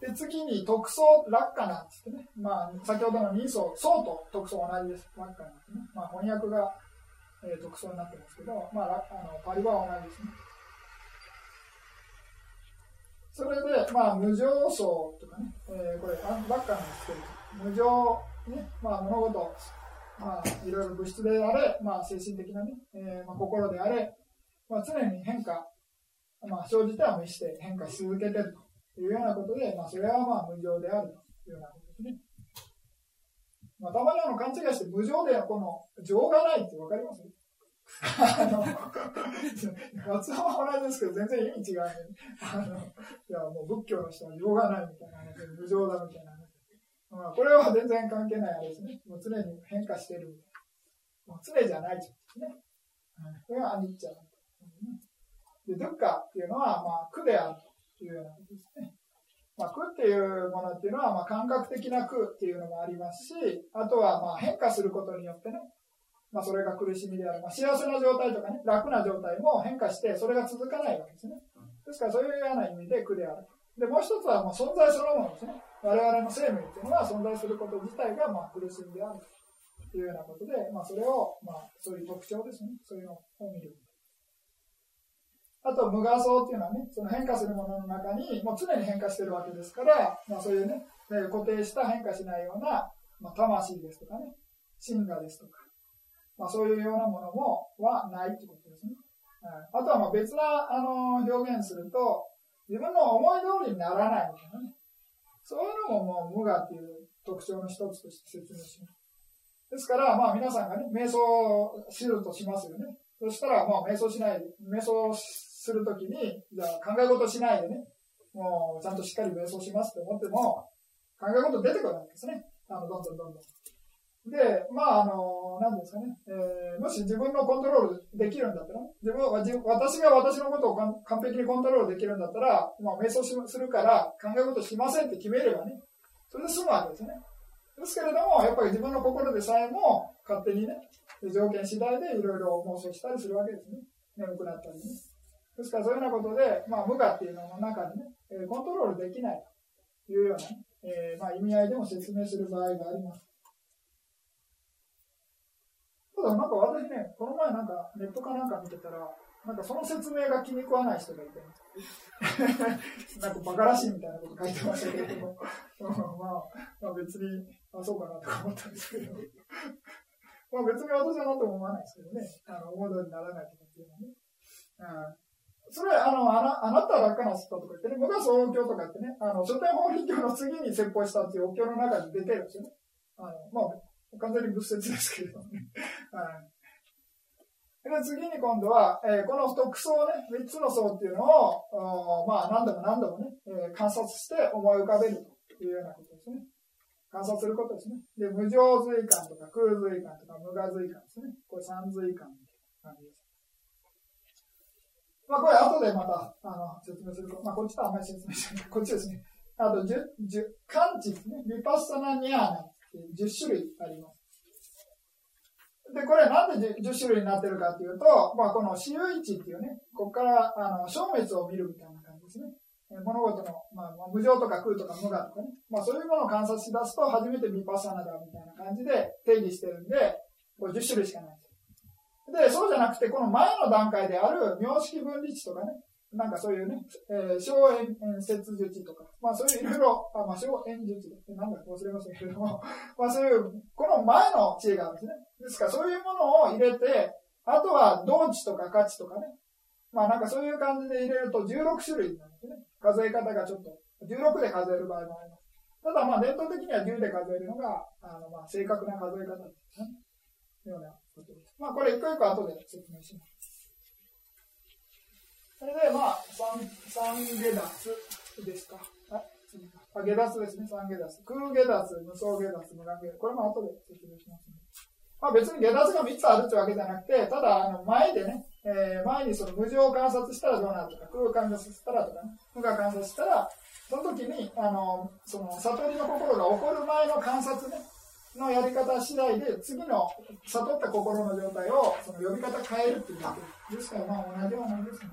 で、次に、特捜落下なんですね。まあ、先ほどの二層、層と特捜同じです。落下なんですね。まあ、翻訳が、えー、特捜になってますけど、まあ、あのパリは同じですね。それで、まあ、無常層とかね、えー、これ、落下なんですけど、無常、ね、まあ、物事、まあ、いろいろ物質であれ、まあ、精神的なね、えー、まあ、心であれ、まあ、常に変化、まあ、生じては無視して変化し続けてると。いうようなことで、まあ、それはまあ無常であるというようなことですね。まあ、たまにあの勘違いして無常でこの情がないってわかります？あの、発音は同じですけど、全然意味違うね。あの、いや、もう仏教の人は情がないみたいな話、無常だみたいな話。まあ、これは全然関係ないあれですね。もう常に変化してるみたいな。もう常じゃないですね。これはアニッチャだ。で、ドゥッカっていうのは、まあ、苦であると。いうようなことですね。まあ、苦っていうものっていうのは、まあ、感覚的な苦っていうのもありますし、あとはまあ変化することによってね、まあ、それが苦しみである。まあ、幸せな状態とかね、楽な状態も変化して、それが続かないわけですね。ですから、そういうような意味で苦である。で、もう一つは、まあ、存在そのものですね。我々の生命っていうのは存在すること自体が、まあ、苦しみであるというようなことで、まあ、それを、まあ、そういう特徴ですね。そういうのを見る。あと、無画像っていうのはね、その変化するものの中に、もう常に変化してるわけですから、まあそういうね、固定した変化しないような、まあ、魂ですとかね、真我ですとか、まあそういうようなものも、はないってことですね。あとはまあ別な、あの、表現すると、自分の思い通りにならないみたいなね。そういうのももう無我っていう特徴の一つとして説明します。ですから、まあ皆さんがね、瞑想を知るとしますよね。そしたら、もう瞑想しない、瞑想するときに、じゃあ考え事しないでね、もうちゃんとしっかり瞑想しますって思っても、考え事出てくるわけですね。あの、どんどんどんどん。で、まあ、あの、なんですかね、えー、もし自分のコントロールできるんだったら、自分私が私のことを完璧にコントロールできるんだったら、まあ、瞑想するから考え事しませんって決めればね、それで済むわけですね。ですけれども、やっぱり自分の心でさえも勝手にね、条件次第でいろいろ妄想したりするわけですね。眠くなったりね。ですからそういうようなことで、まあ、無我っていうのの中にね、えコントロールできないというような、ね、えー、まあ、意味合いでも説明する場合があります。ただ、なんか私ね、この前なんかネットかなんか見てたら、なんかその説明が気に食わない人がいて、なんかバカらしいみたいなこと書いてましたけれども、まあ、まあ別に、あ、そうかなとか思ったんですけど、まあ別に私はなとも思わないですけどね、あの、思い通りにならないとかっていうのはね。うん。それはあのあな、あなたは楽なすったとか言ってね、僕は総教とか言ってね、あの、書店法輪教の次に説法したっていうお経の中に出てるんですよね。あの、まあ、完全に仏説ですけれどもね。はい。で、次に今度は、えー、この特層ね、三つの層っていうのを、まあ、何度も何度もね、えー、観察して思い浮かべるというようなことですね。観察することですね。で、無常随感とか空随感とか無我随感ですね。これ三随感みたいな感じです。まあ、これ後でまた、あの、説明するまあ、こっちとあんまり説明しない。こっちですね。あと、十、十、漢字ですね。リパッサナニャーナっていう10種類あります。で、これなんで 10, 種類になってるかっていうと、まあ、この私有一っていうね、ここからあの消滅を見るみたいな感じですね。物事の、まあ、無常とか空とか無我とかね、まあ、そういうものを観察し出すと、初めてビパッサナだみたいな感じで定義してるんで、これ10種類しかないで。そうじゃなくて、この前の段階である、名式分離値とかね、なんかそういうね、えー、小円接術とか、まあそういういろいろ、あまあ小円術なんだか忘れましたけれども、まあそういう、この前の知恵があるんですね。ですからそういうものを入れて、あとは同値とか価値とかね、まあなんかそういう感じで入れると16種類になるんですね。数え方がちょっと、16で数える場合もあります。ただまあ伝統的には10で数えるのが、あのまあ正確な数え方ですね。ようなことです。まあこれ一個一個後で説明します。それで、まあ、三、三下脱ですか。あ、あ下脱ですね、三下脱。空下脱、無双下脱、無断下脱。これも後で説明します、ね。まあ別に下脱が3つあるってわけじゃなくて、ただ、あの、前でね、えー、前にその無常を観察したらどうなるとか、空を観察したらとかね、無が観察したら、その時に、あの、その悟りの心が起こる前の観察ね、のやり方次第で、次の悟った心の状態を、その呼び方変えるっていうわけですから、まあ同じようなんですね。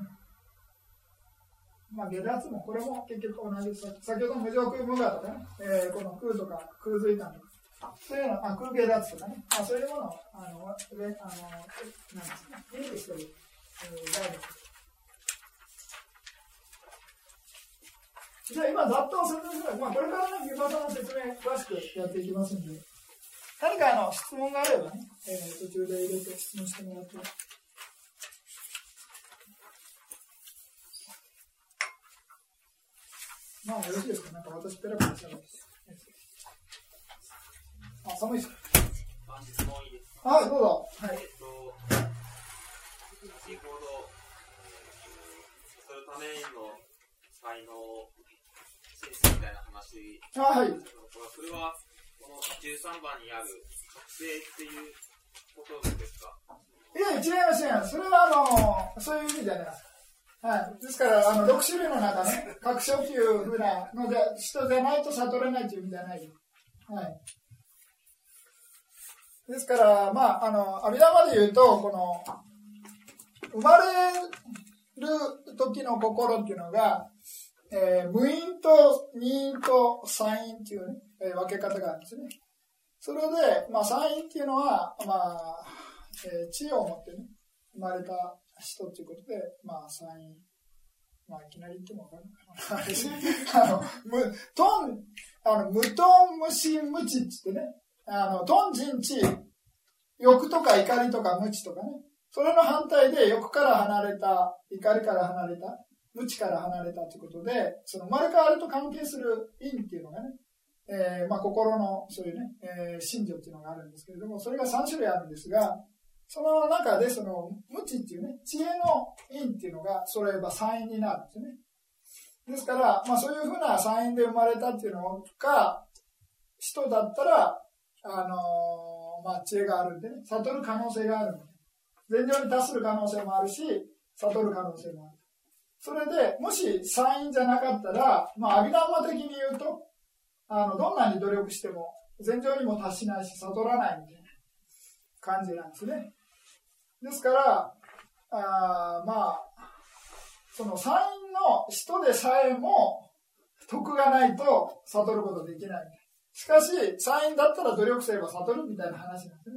まあ、下脱も、これも結局同じです。先ほど無常空無我とかね、えー、この空とか空髄感とか、そういうの、あ空下脱とかね、まあそういうものを、あの、上、あの、なんですか、イメージしてる、えー、概念じゃあ今、ざっと説明する。まあ、これからね、ビバさんの説明、詳しくやっていきますんで、何かあの質問があればね、えー、途中で入れて質問してもらって。まあ、よろしいですか？なんか私、ペラペラしゃべって。あ、寒いですか？質問いいですか？はい、どうぞ。はい。えっと、先ほど、そのための才能、センスみたいな話。あ、はい。それは、この13番にある覚醒っていうことですか？いや、違います、違います。それは、あの、そういう意味じゃないです。はい、ですから、あの6種類の中ね、各所っていうふうなので、人でないと悟れないという意味じゃない。はい、ですから、まあ、あの、阿弥陀まで言うと、この、生まれる時の心っていうのが、えー、無因と二因と三因っていう、ね、えー、分け方があるんですね。それで、まあ、三因っていうのは、まあ、えー、知を持ってね、生まれた人ということで、まあ、参院、まあ、いきなり言ってもわかるかな。あの、無、トン、あの、無トン無心無知っってね、あの、トン人知、欲とか怒りとか無知とかね、それの反対で欲から離れた、怒りから離れた、無知から離れたということで、その生まれ変わりと関係する因っていうのがね、えー、まあ心のそういうね、えー、信条っていうのがあるんですけれども、それが3種類あるんですが、その中で、その、無知っていうね、知恵の因っていうのが揃えば三因になるんですね。ですから、まあそういうふうな三因で生まれたっていうのが、人だったら、あのー、まあ知恵があるんでね、悟る可能性があるんで、全情に達する可能性もあるし、悟る可能性もある。それで、もし三因じゃなかったら、まあ、アビダンマ的に言うと、あの、どんなに努力しても、全情にも達しないし、悟らないみたいな感じなんですね。ですから、あまあ、そのサインの人でさえも徳がないと悟ることできない。しかし、サインだったら努力すれば悟るみたいな話なんですね。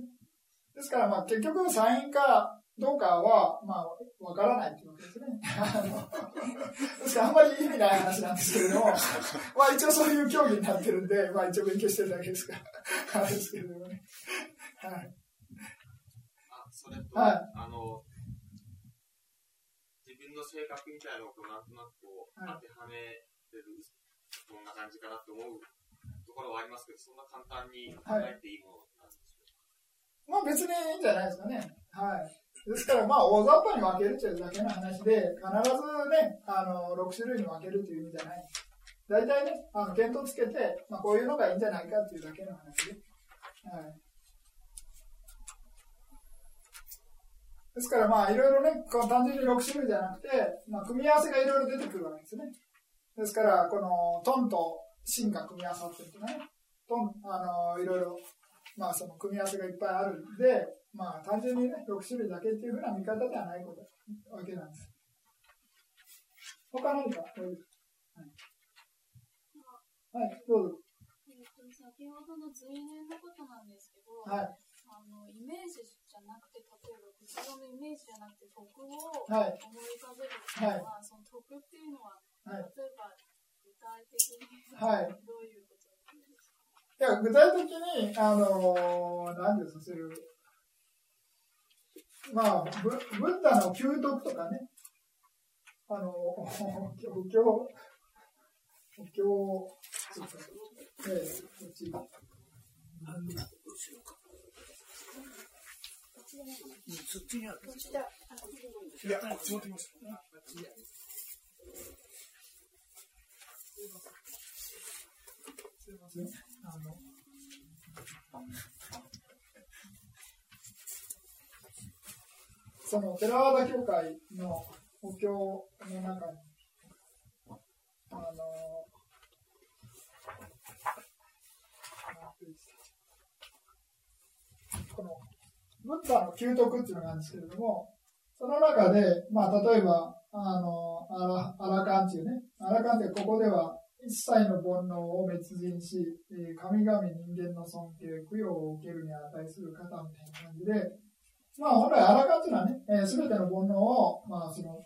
ですから、まあ結局サインかどうかは、まあ、わからないというわけですね。から、あんまり意味ない話なんですけれども、まあ一応そういう競技になってるんで、まあ一応勉強してるだけですから、あれですけれどもね。はい。それと、はい、あの、自分の性格みたいなのをなんとなくこう、当てはめてる、こんな感じかなと思うところはありますけど、そんな簡単に考えていいものなんでしょうか、はい、まあ別にいいんじゃないですかね。はい。ですから、まあ、大雑把に分けるというだけの話で、必ずね、あの、6種類に分けるという意味じゃない。大体ね、あの、見当つけて、まあ、こういうのがいいんじゃないかというだけの話で。はい。ですからまあいろいろね、この単純に6種類じゃなくて、まあ、組み合わせがいろいろ出てくるわけですね。ですから、このトンとシンが組み合わさってるとね、トン、あの、いろいろ、まあその組み合わせがいっぱいあるんで、まあ単純にね、6種類だけっていうふうな見方ではないことわけなんです。他何か？ど、はい、はい、どうぞ。えっと、先ほどの随年のことなんですけど、はい、あのイメージじゃなくて、例えば後ろのイメージじゃなくて、徳を思い浮かべるっていうのは、はい、その徳っていうのは、はい、例えば具体的に、はい、どういうことなんですか？いや具体的に、あのー、何でさせるまあ、ブブッダの究徳とかね、あの、仏教、仏教、そうか、ええ、こっち。そっちにある。いや、こっち持ってきます。すいません。あの、その、テラワダ教会のお経の中に、あの、この、ブッダの究徳っていうのがあるんですけれども、その中で、まあ、例えば、あの、アラアラカンっていうね、アラカンってここでは、一切の煩悩を滅人し、神々人間の尊敬、供養を受けるに値する方みたいな感じで、まあ、本来アラカンっていうのはね、えー、全ての煩悩を、まあ、その、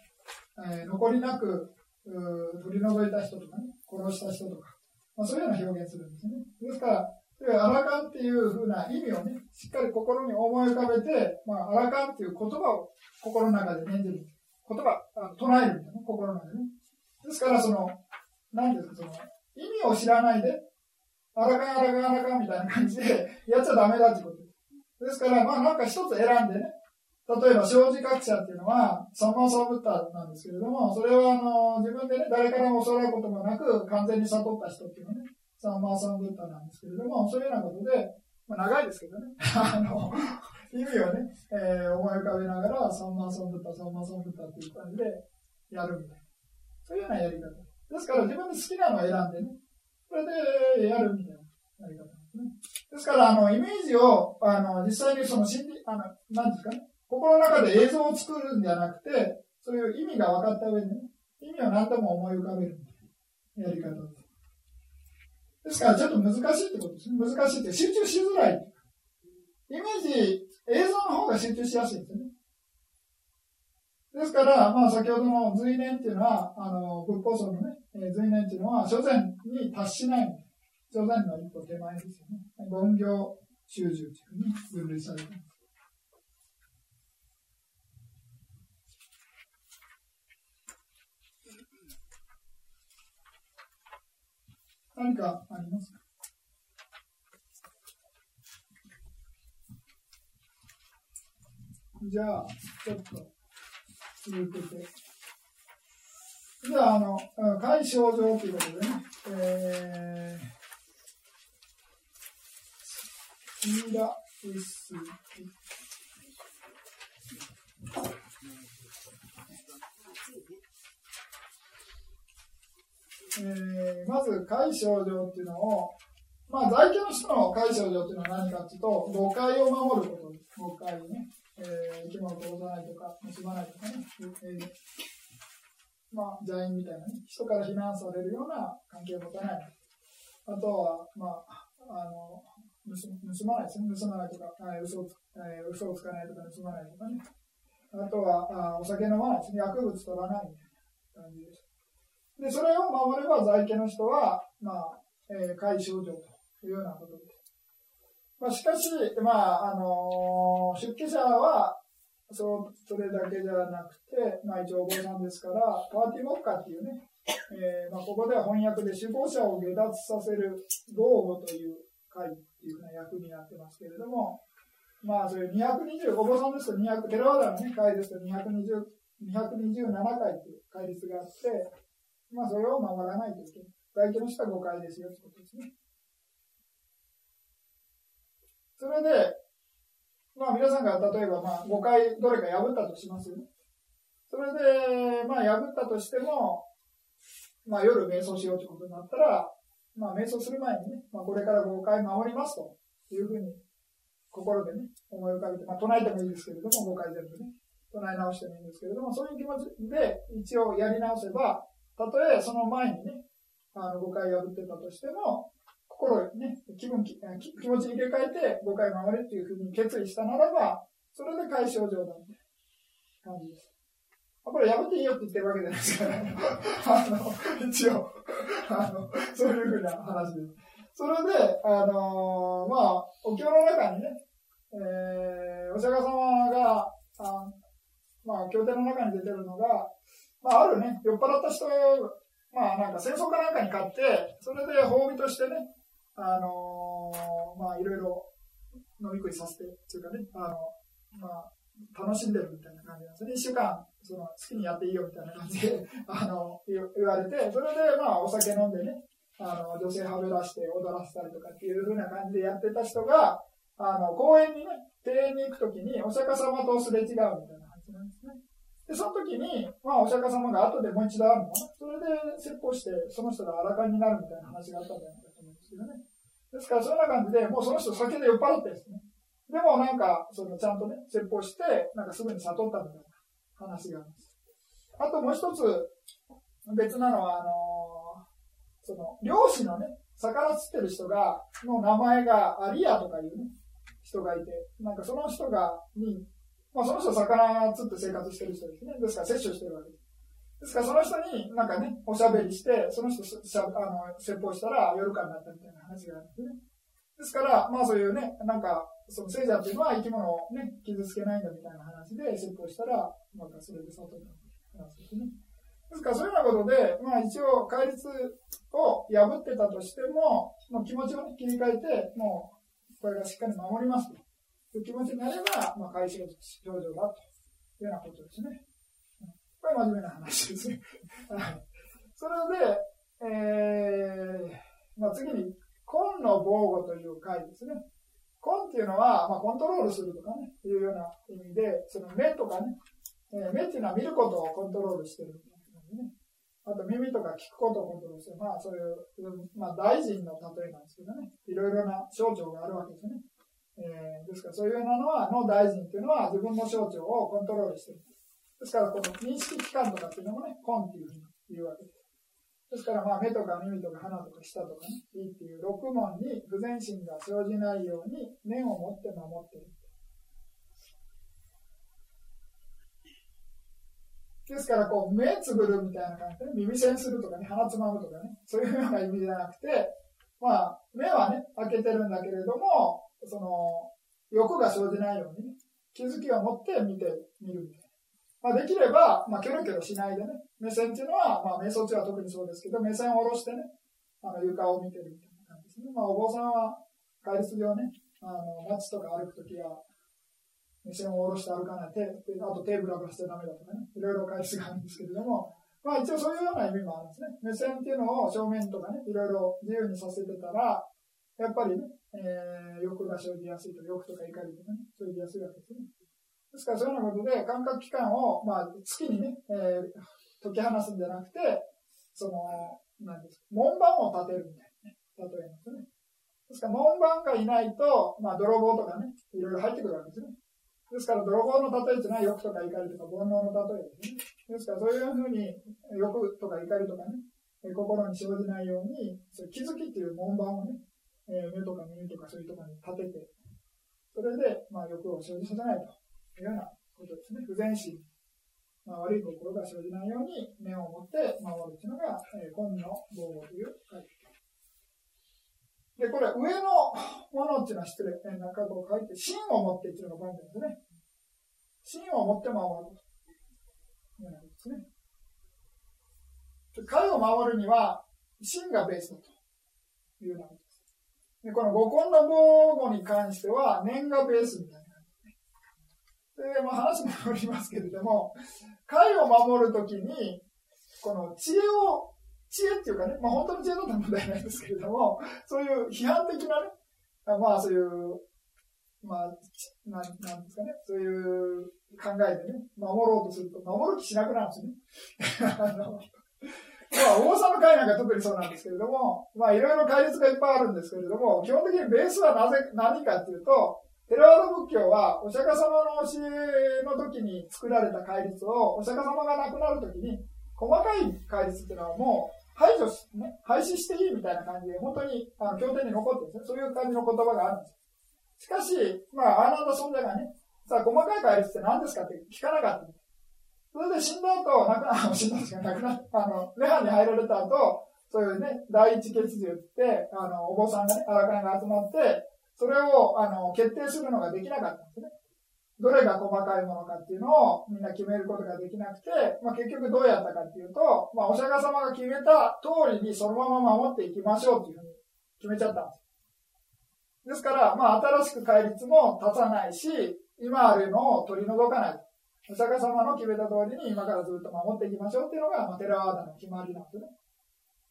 えー残りなく、うー取り除いた人とかね、殺した人とか、まあ、そういうような表現するんですね。ですから、そういうアラカンっていうふうな意味をね、しっかり心に思い浮かべて、まあ、アラカンっていう言葉を心の中で念じる。言葉、あ唱えるんだよね、心の中でね。ですから、その、なんていうんですか、その、意味を知らないで、アラカン、アラカン、アラカンみたいな感じでやっちゃダメだってことです。から、まあなんか一つ選んでね、例えば、生自覚者っていうのは、サンマーサーブッダなんですけれども、それはあの、自分でね、誰からも教わることもなく、完全に悟った人っていうのはね、サンマーサーブッダなんですけれども、そういうようなことで、まあ長いですけどね、あの、意味をね、えー思い浮かべながら、サンマーサンブッダ、サンマーサンブッダっていう感じでやるみたいな。そういうようなやり方。ですから自分で好きなのを選んでね、それでやるみたいなやり方です。から、あの、イメージを、あの、実際にその心理、あの、なんですかね、心の中で映像を作るんじゃなくて、そういう意味が分かった上でね、意味を何とも思い浮かべるやり方です。ですから、ちょっと難しいってことですね。難しいって、集中しづらい。イメージ、映像の方が集中しやすいんですよね。ですから、まあ、先ほどの随年っていうのは、あの、仏法僧のね、随年っていうのは、所詮に達しないので、所詮の一歩手前ですよね。凡行修従地区に分類されています。何かありますか？じゃあ、ちょっと続けて。じゃあ、あの、うん解消上ということでね、えー、イーラエスえーまず、解消上っていうのを、まあ、在家の人の解消上っていうのは何かっていうと、誤解を守ることです。誤解ね。えー、生き物を殺さないとか、結ばないとかね。えーまあ、邪因みたいなね、人から非難されるような関係を持たない。あとは、まあ、あの、盗まないですね。盗まないとか、あ嘘をつえー嘘をつかないとか、盗まないとかね。あとは、あお酒飲まないですね。薬物取らないみたいな感じです。で、それを守れば在家の人は、まあ、えー、解消状というようなことです。まあ、しかし、まあ、あのー出家者は、そう、それだけじゃなくて、まあ一応お坊さんですから、パーティーモッカーっていうね、えーまあ、ここでは翻訳で首謀者を下脱させる道語という会っていうふうな役になってますけれども、まあそういう220、お坊さんですと200、テラワダのね、会ですと220、227回っていう戒律があって、まあそれを守らないといけない。外家の人は5回ですよってことですね。それで、まあ皆さんが例えばまあ5回どれか破ったとしますよね。それで、まあ破ったとしても、まあ夜瞑想しようということになったら、まあ瞑想する前にね、まあこれから5回守りますというふうに心でね、思い浮かべて、まあ唱えてもいいですけれども、5回全部ね、唱え直してもいいんですけれども、そういう気持ちで一応やり直せば、たとえその前にね、あの5回破ってたとしても、心ね、気分、気気持ち入れ替えて5回守れっていうふうに決意したならば、それで解消状態みたいな感じです。あこれ破っていいよって言ってるわけじゃないですから、ね、あの、一応、あの、そういうふうな話です。それで、あのーまあ、お経の中にね、えーお釈迦様が、あまあ、経典の中に出てるのが、まあ、あるね、酔っ払った人、まあ、なんか戦争かなんかに勝って、それで褒美としてね、あのーまあ、いろいろ飲み食いさせて、っていうかね、あの、まあ、楽しんでるみたいな感じなんですね。一週間、その、好きにやっていいよみたいな感じで、あの、言言われて、それで、まあ、お酒飲んでね、あの、女性はべらして踊らせたりとかっていう風な感じでやってた人が、あの、公園にね、庭園に行くときに、お釈迦様とすれ違うみたいな感じなんですね。で、その時に、まあ、お釈迦様が後でもう一度会うの？かな。それで説法して、その人が荒かになるみたいな話があったんじゃないかと思うんですけどね。ですから、そんな感じで、もうその人酒で酔っ払ってですね。でもなんか、そのちゃんとね、説法して、なんかすぐに悟ったみたいな話があります。あともう一つ、別なのは、あのその、漁師のね、魚釣ってる人が、の名前がアリアとかいうね、人がいて、なんかその人が、に、まあその人魚釣って生活してる人ですね。ですから摂取してるわけです。ですからその人になんかね、おしゃべりして、その人しゃあの説法したら夜間になったみたいな話があるんですね。ですから、まあそういうね、なんか、その聖者っていうのは生き物をね、傷つけないんだみたいな話で説法したら、なんかそれで悟った話ですね。ですからそういうようなことで、まあ一応戒律を破ってたとしても、もう気持ちを、切り替えて、もうこれがしっかり守りますという気持ちになれば、まあ解消症状だというようなことですね。これ真面目な話ですね。それで、えー、まあ次に、根の防護という回ですね。根っていうのは、まあ、コントロールするとかね、いうような意味で、その目とかね、えー目っていうのは見ることをコントロールしてるね。あと耳とか聞くことをコントロールしてる。まあそういう、まあ大臣の例えなんですけどね、いろいろな省庁があるわけですね。えーですからそういうようなのは、の大臣っていうのは自分の省庁をコントロールしてる。ですからこの認識機関とかっていうのもね、根っていうふうに言うわけです。ですから、まあ、目とか耳とか鼻とか舌とかね、胃っていう六門に不全心が生じないように念を持って守っている。ですから、こう、目つぶるみたいな感じで、ね、耳栓するとかね、鼻つまむとかね、そういうような意味じゃなくて、まあ、目はね、開けてるんだけれども、その、欲が生じないようにね、気づきを持って見てみるみたいな。まあ、できれば、まあ、キョロキョロしないでね、目線っていうのは、まあ、瞑想中は特にそうですけど、目線を下ろしてね、あの床を見てるみたいな感じですね。まあ、お坊さんは、戒律上ね、あの、街とか歩くときは、目線を下ろして歩かない、であと手ブラブラしてダメだとかね、いろいろ戒律があるんですけれども、まあ一応そういうような意味もあるんですね。目線っていうのを正面とかね、いろいろ自由にさせてたら、やっぱりね、えー、欲が生じやすいと、欲とか怒りとかね、生じやすいわけですね。ですからそういうようなことで、感覚器官を、まあ、月にね、えー、解き放すんじゃなくて、その、なんですか、門番を立てるみたいなね、例えなんですね。ですから、門番がいないと、まあ、泥棒とかね、いろいろ入ってくるわけですね。ですから、泥棒の例えというのは欲とか怒りとか煩悩の例えですね。ですから、そういうふうに欲とか怒りとかね、心に生じないように、そう気づきっていう門番をね、え、目とか耳とかそういうところに立てて、それで、まあ、欲を生じさせないというようなことですね。不全心、まあ、悪い心が生じないように目を持って守るというのが、えー、根の防護という書いてで、これ、上のものっていうのは失礼、えー、なんかこう書いて、芯を持ってっていうのがポイントですね。芯を持って守るというとですね。貝を守るには、芯がベースだというようなことです。で、この五根の防護に関しては、念がベースみたいな。で、まあ、話も戻りますけれども、貝を守るときに、この知恵を、知恵っていうかね、まあ本当の知恵だったら問題ないですけれども、そういう批判的なね、まあそういう、まあ、なんなんですかね、そういう考えでね、守ろうとすると、守る気しなくなるんですね。あのまあ、王様会なんか特にそうなんですけれども、まあいろいろ戒律がいっぱいあるんですけれども、基本的にベースはなぜ、何かっていうと、テラワード仏教は、お釈迦様の教えの時に作られた戒律を、お釈迦様が亡くなる時に、細かい戒律っていうのはもう排除し、ね、廃止していいみたいな感じで、本当にあの経典に残ってるんですね。そういう感じの言葉があるんです。しかし、まあ、アーナンダ尊者がね、さあ、細かい戒律って何ですかって聞かなかった。それで死んだ後、亡くな、死んだんですか亡くなあの、涅槃に入られた後、そういうね、第一決議って、あの、お坊さんがね、荒会が集まって、それを、あの、決定するのができなかったんですね。どれが細かいものかっていうのをみんな決めることができなくて、まあ、結局どうやったかっていうと、まあ、お釈迦様が決めた通りにそのまま守っていきましょうっていうふうに決めちゃったんです。ですから、まあ、新しく戒律も立たないし、今あるのを取り除かない。お釈迦様の決めた通りに今からずっと守っていきましょうっていうのが、まあ、テラワーダの決まりなんですね。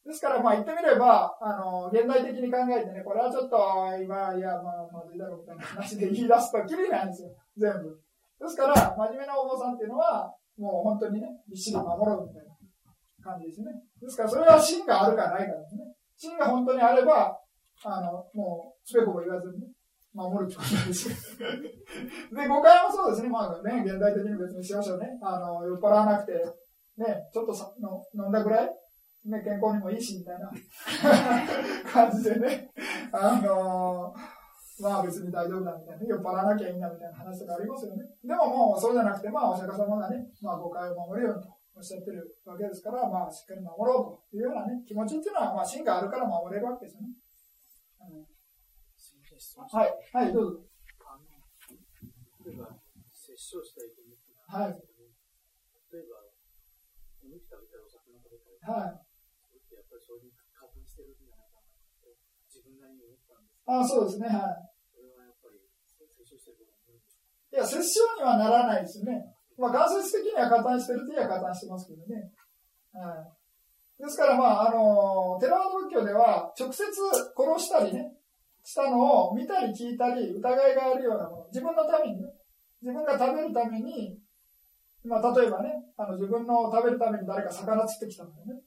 ですから、まあ、言ってみれば、あの、現代的に考えてね、これはちょっと、今、いや、まあ、まずいだろうみたいな話で言い出すときりないんですよ。全部。ですから、真面目なお坊さんっていうのは、もう本当にね、びっしり守ろうみたいな感じですね。ですから、それは芯があるかないかですね。芯が本当にあれば、あの、もう、つべこべ言わずにね、守るってことなんですよ。で、誤解もそうですね。まあね、現代的に別にしましょうね。あの、酔っ払わなくて、ね、ちょっとさの飲んだぐらい、ね、健康にもいいし、みたいな 感じでね、あのまあ別に大丈夫だみたいな、酔っ払わなきゃいいんだみたいな話とかありますよね。でももうそうじゃなくて、まあお釈迦様がね、まあ誤解を守るようにとおっしゃってるわけですから、まあしっかり守ろうというようなね、気持ちっていうのは、まあ芯があるから守れるわけですよね。すみません、質問はい、はい、どうぞ。例えば、摂生したいと思ってはい、例えば、お肉食べたり、お魚食べたり、はい。それってやっぱりそういう加担してるんじゃないかなと、自分なりに思ったんですけど、あそうですね、はい。それはやっぱり、摂生してると思うんですいや、摂生にはならないですね。まあ、間接的には加担してるといえば加担してますけどね。はい。ですから、まあ、あの、テラード仏教では、直接殺したりね、したのを見たり聞いたり、疑いがあるようなもの、自分のためにね、自分が食べるために、まあ、例えばね、あの、自分の食べるために誰か魚釣ってきたんだよね。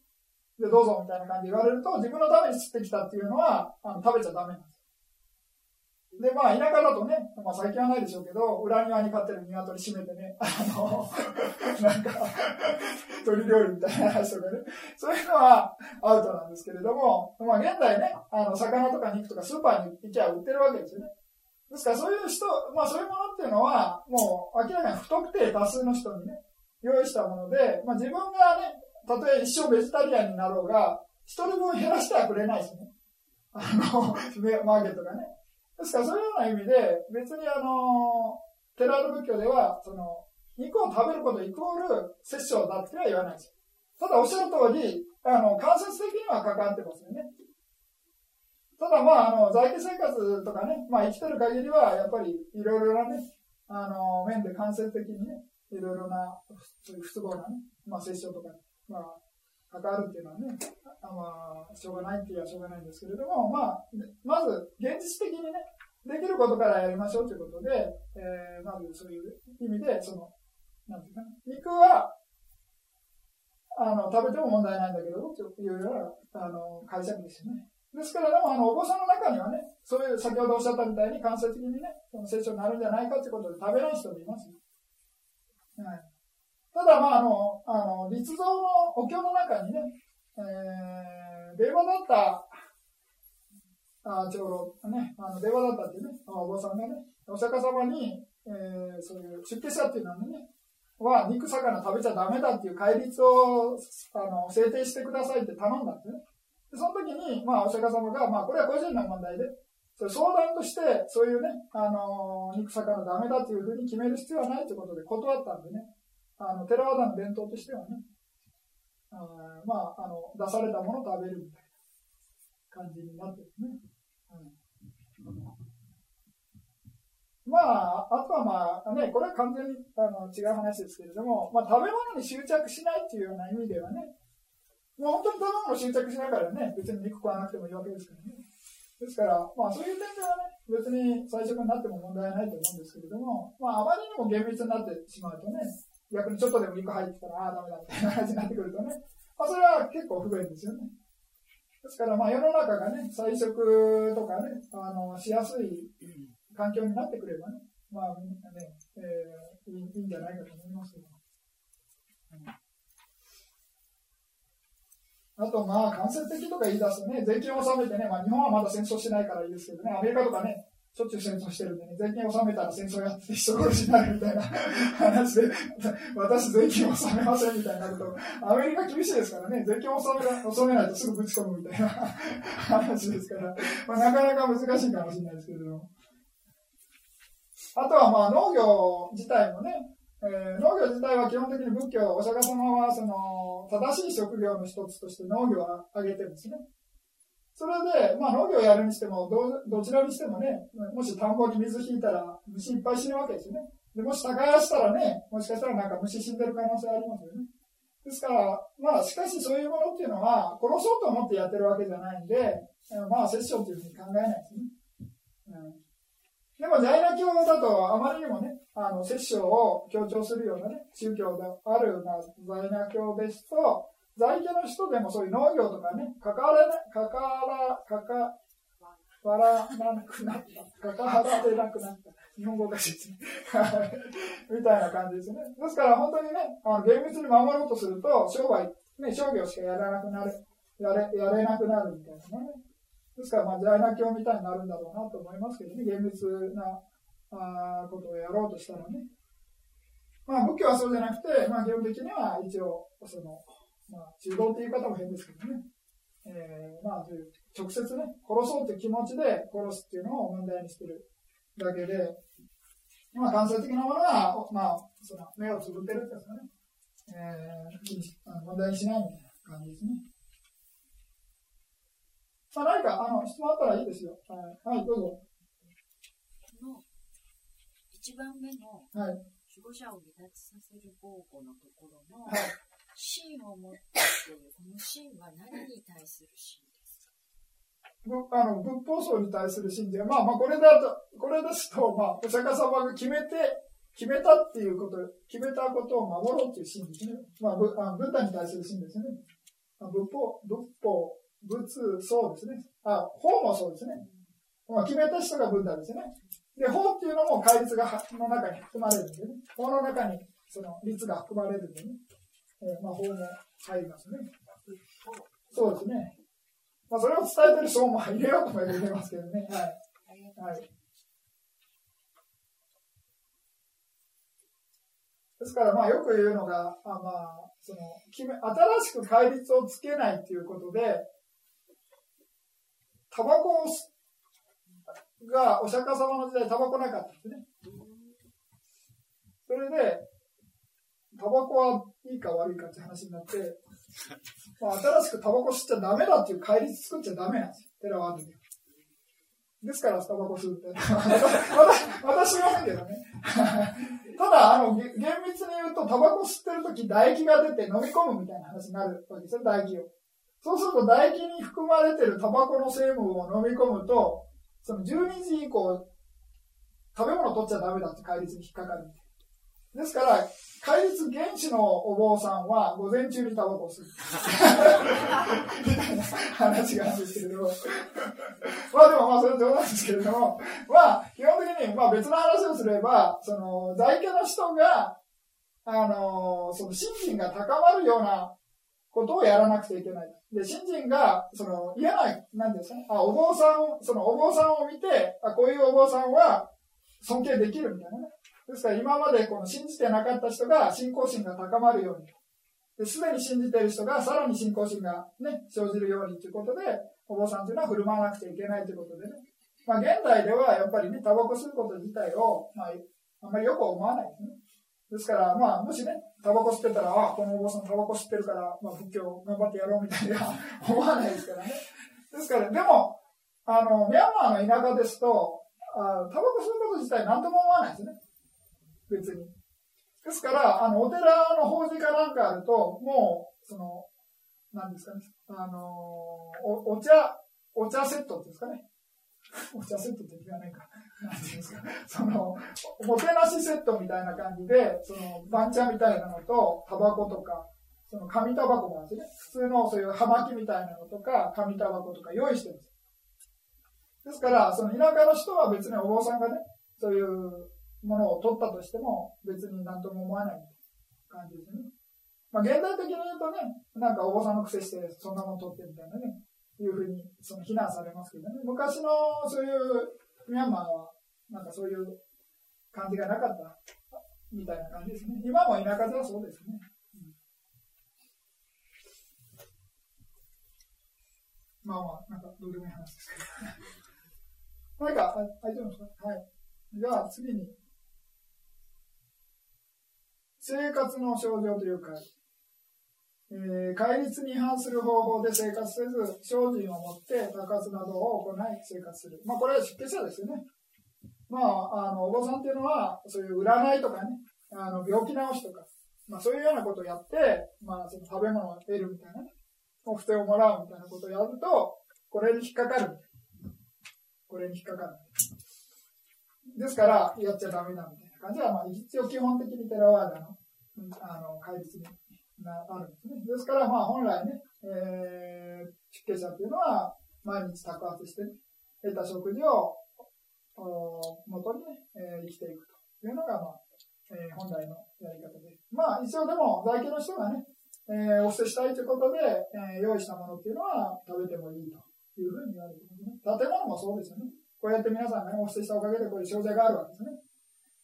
で、どうぞみたいな感じで言われると、自分のために釣ってきたっていうのは、あの食べちゃダメなんです。で、まあ、田舎だとね、まあ、最近はないでしょうけど、裏庭に飼ってる鶏閉めてね、あの、なんか、鳥料理みたいな話とかね、そういうのはアウトなんですけれども、まあ、現代ね、あの、魚とか肉とかスーパーに行きゃ売ってるわけですよね。ですから、そういう人、まあ、そういうものっていうのは、もう、明らかに不特定多数の人にね、用意したもので、まあ、自分がね、たとえ一生ベジタリアンになろうが、一人分減らしてはくれないですね。あの、マーケットがね。ですから、そういうような意味で、別にあの、テラード仏教では、その、肉を食べることイコール摂生だっては言わないです。ただ、おっしゃる通り、あの、間接的には関わってますよね。ただ、まあ、あの、在家生活とかね、まあ、生きてる限りは、やっぱり、いろいろなね、あの、面で間接的にね、いろいろな、不都合なね、まあ、摂生とか、まあ、関わるっていうのはね、まあ、しょうがないって言えばしょうがないんですけれども、まあ、まず、現実的にね、できることからやりましょうということで、えー、まずそういう意味で、その、なんていうか、肉は、あの、食べても問題ないんだけど、というような、あの、解釈ですよね。ですから、でも、あの、お坊さんの中にはね、そういう、先ほどおっしゃったみたいに、間接的にね、その成長になるんじゃないかということで食べない人もいますよ。はい。ただ、まあ、あの、あの、立像のお経の中にね、えー、令和だった、あ長老、ね、あの、令和だったっていうね、お坊さんがね、お釈迦様に、えー、そういう出家者っていうのはね、は肉魚食べちゃダメだっていう戒律をあの制定してくださいって頼んだんですね。でその時に、まあ、お釈迦様が、まあ、これは個人の問題で、それ相談として、そういうね、あの肉魚ダメだっていうふうに決める必要はないということで断ったんでね、あの、テラワダの伝統としてはね、あまあ、あの、出されたものを食べるみたいな感じになってるね。まあ、あとはまあ、ね、これは完全にあの違う話ですけれども、まあ、食べ物に執着しないっていうような意味ではね、もう本当に食べ物に執着しながらね、別に肉食わなくてもいいわけですからね。ですから、まあそういう点ではね、別に最初になっても問題ないと思うんですけれども、まああまりにも厳密になってしまうとね、逆にちょっとでも肉入ってたら、ああ、ダメだみたいな感じになってくるとね、まあそれは結構不便ですよね。ですから、まあ世の中がね、菜食とかね、あの、しやすい環境になってくればね、まあね、えー、いいんじゃないかと思いますけど。あと、まあ、間接的とか言い出すとね、税金を納めてね、まあ、日本はまだ戦争しないからいいですけどね、アメリカとかね、しょっちゅう戦争してるんでね、税金を納めたら戦争やって人殺しになるみたいな 話で、私税金を納めませんみたいになこと、アメリカ厳しいですからね、税金を納め納めないとすぐぶち込むみたいな 話ですから、まあ、なかなか難しいかもしれないですけど。あとはまあ農業自体もね、えー、農業自体は基本的に仏教、お釈迦様はその正しい職業の一つとして農業を挙げてるんですね。それで、まあ農業をやるにしてもど、どちらにしてもね、もし田んぼに水引いたら虫いっぱい死ぬわけですよね。でもし耕したらね、もしかしたらなんか虫死んでる可能性ありますよね。ですから、まあしかしそういうものっていうのは、殺そうと思ってやってるわけじゃないんで、まあ殺生というふうに考えないですね。うんでも、在那教だと、あまりにもね、あの、摂生を強調するようなね、宗教である、まあ、在那教ですと、在家の人でもそういう農業とかね、関われな、関わら、関わらなくなった。関わられなくなった。日本語おかしいですね。みたいな感じですね。ですから本当にね、あの厳密に守ろうとすると、商売、ね、商業しかやらなくなる、やれ、やれなくなるみたいなね。ですから、まあ、在那教みたいになるんだろうなと思いますけどね、厳密なあことをやろうとしたらね。まあ、仏教はそうじゃなくて、まあ、基本的には一応、その、まあ、中道っていう言い方も変ですけどね、えー、まあ、直接ね、殺そうという気持ちで殺すっていうのを問題にしてるだけで、まあ、間接的なものは、まあ、その目をつぶってるってやつかね、えー、問題にしないみたいな感じですね。まあ、何かあの質問あったらいいですよ。はい、はい、どうぞ。の一番目の守護者を離脱させる方法のところの、はい芯を持っているこの芯は何に対する芯ですか？あの仏法僧に対する信で、まあまあこれだと、これですと、まあ、お釈迦様が決めて、決めたっていうこと、決めたことを守ろうっていう信ですね。まあ、ブあブッダに対する信ですね。仏法、仏法、仏僧ですね。あ、法もそうですね。まあ、決めた人がブッダですね。で、法っていうのも戒律がの中に含まれるんでね。法の中にその律が含まれるんでね。えー、まあ、法も入りますね。そうですね。まあ、それを伝えてる人も入れようとも入れますけどね。はい。はい。ですから、まあ、よく言うのが、あまあ、その、決め、新しく戒律をつけないっていうことで、タバコが、お釈迦様の時代、タバコなかったんですね。それで、タバコはいいか悪いかって話になって、まあ、新しくタバコ吸っちゃダメだっていう戒律作っちゃダメなんですよ。テラワードで。ですから、タバコ吸うって。私はませんけどね。ただ、あの、厳密に言うと、タバコ吸ってるとき唾液が出て飲み込むみたいな話になるわけですよ、唾液を。そうすると、唾液に含まれてるタバコの成分を飲み込むと、その12時以降、食べ物取っちゃダメだって戒律に引っかかる。でですから、戒律原始のお坊さんは午前中にタバコを吸う。みたいな話があるんですけれども。まあでもまあそれは冗談ですけれども、まあ基本的にまあ別の話をすれば、その在家の人が、あの、その信心が高まるようなことをやらなくちゃいけない。で、信心が、その嫌な、なんですね、あ、お坊さん、そのお坊さんを見て、あ、こういうお坊さんは尊敬できるみたいなね。ですから今までこの信じてなかった人が信仰心が高まるように。すでに信じている人がさらに信仰心がね、生じるようにということで、お坊さんというのは振る舞わなくちゃいけないということでね。まあ現代ではやっぱりね、タバコ吸うこと自体を、まあ、あんまりよく思わないですね。ですから、まあ、もしね、タバコ吸ってたら、あ、このお坊さんタバコ吸ってるから、まあ、仏教頑張ってやろうみたいな 思わないですからね。ですから、でも、あの、ミャンマーの田舎ですと、あタバコ吸うこと自体何とも思わないですね。別に。ですから、あの、お寺の法事かなんかあると、もう、その、なんですかね、あのお、お茶、お茶セットですかね。お茶セットって言わないか。なんていうんですか。その、もてなしセットみたいな感じで、その、番茶みたいなのと、タバコとか、その紙タバコもあるんですね。普通のそういう葉巻みたいなのとか、紙タバコとか用意してるんです。ですから、その田舎の人は別にお坊さんがね、そういうものを取ったとしても、別に何とも思わない感じですね。まあ、現代的に言うとね、なんかお坊さんの癖して、そんなもの取ってみたいなね、いうふうにその非難されますけどね、昔のそういうミャンマーはなんかそういう感じがなかったみたいな感じですね。今も田舎ではそうですね。まあまあ、なんかどうでもいい話ですけど。何か、大丈夫ですか？はい。じゃあ次に、生活の症状というか、えー、戒律に違反する方法で生活せず、精進を持って高活などを行い生活する。まあこれは出家者ですよね。まあ、あの、お坊さんっていうのは、そういう占いとかね、あの、病気治しとか、まあそういうようなことをやって、まあその食べ物を得るみたいなね、お布施をもらうみたいなことをやると、これに引っかかる。これに引っかかる。ですから、やっちゃダメだみたいな感じは、まあ一応基本的にテラワーダの、あの、戒律になあるんですね。ですから、まあ本来ね、えー、出家者っていうのは、毎日宅発して、ね、得た食事を、もとにね、えー、生きていくというのが、まあ、えー、本来のやり方で。まあ、一応でも、在家の人がね、えー、お布施したいということで、えー、用意したものっていうのは食べてもいいというふうに言われてますね。建物もそうですよね。こうやって皆さんが、ね、お布施したおかげでこういう障害があるわけですね。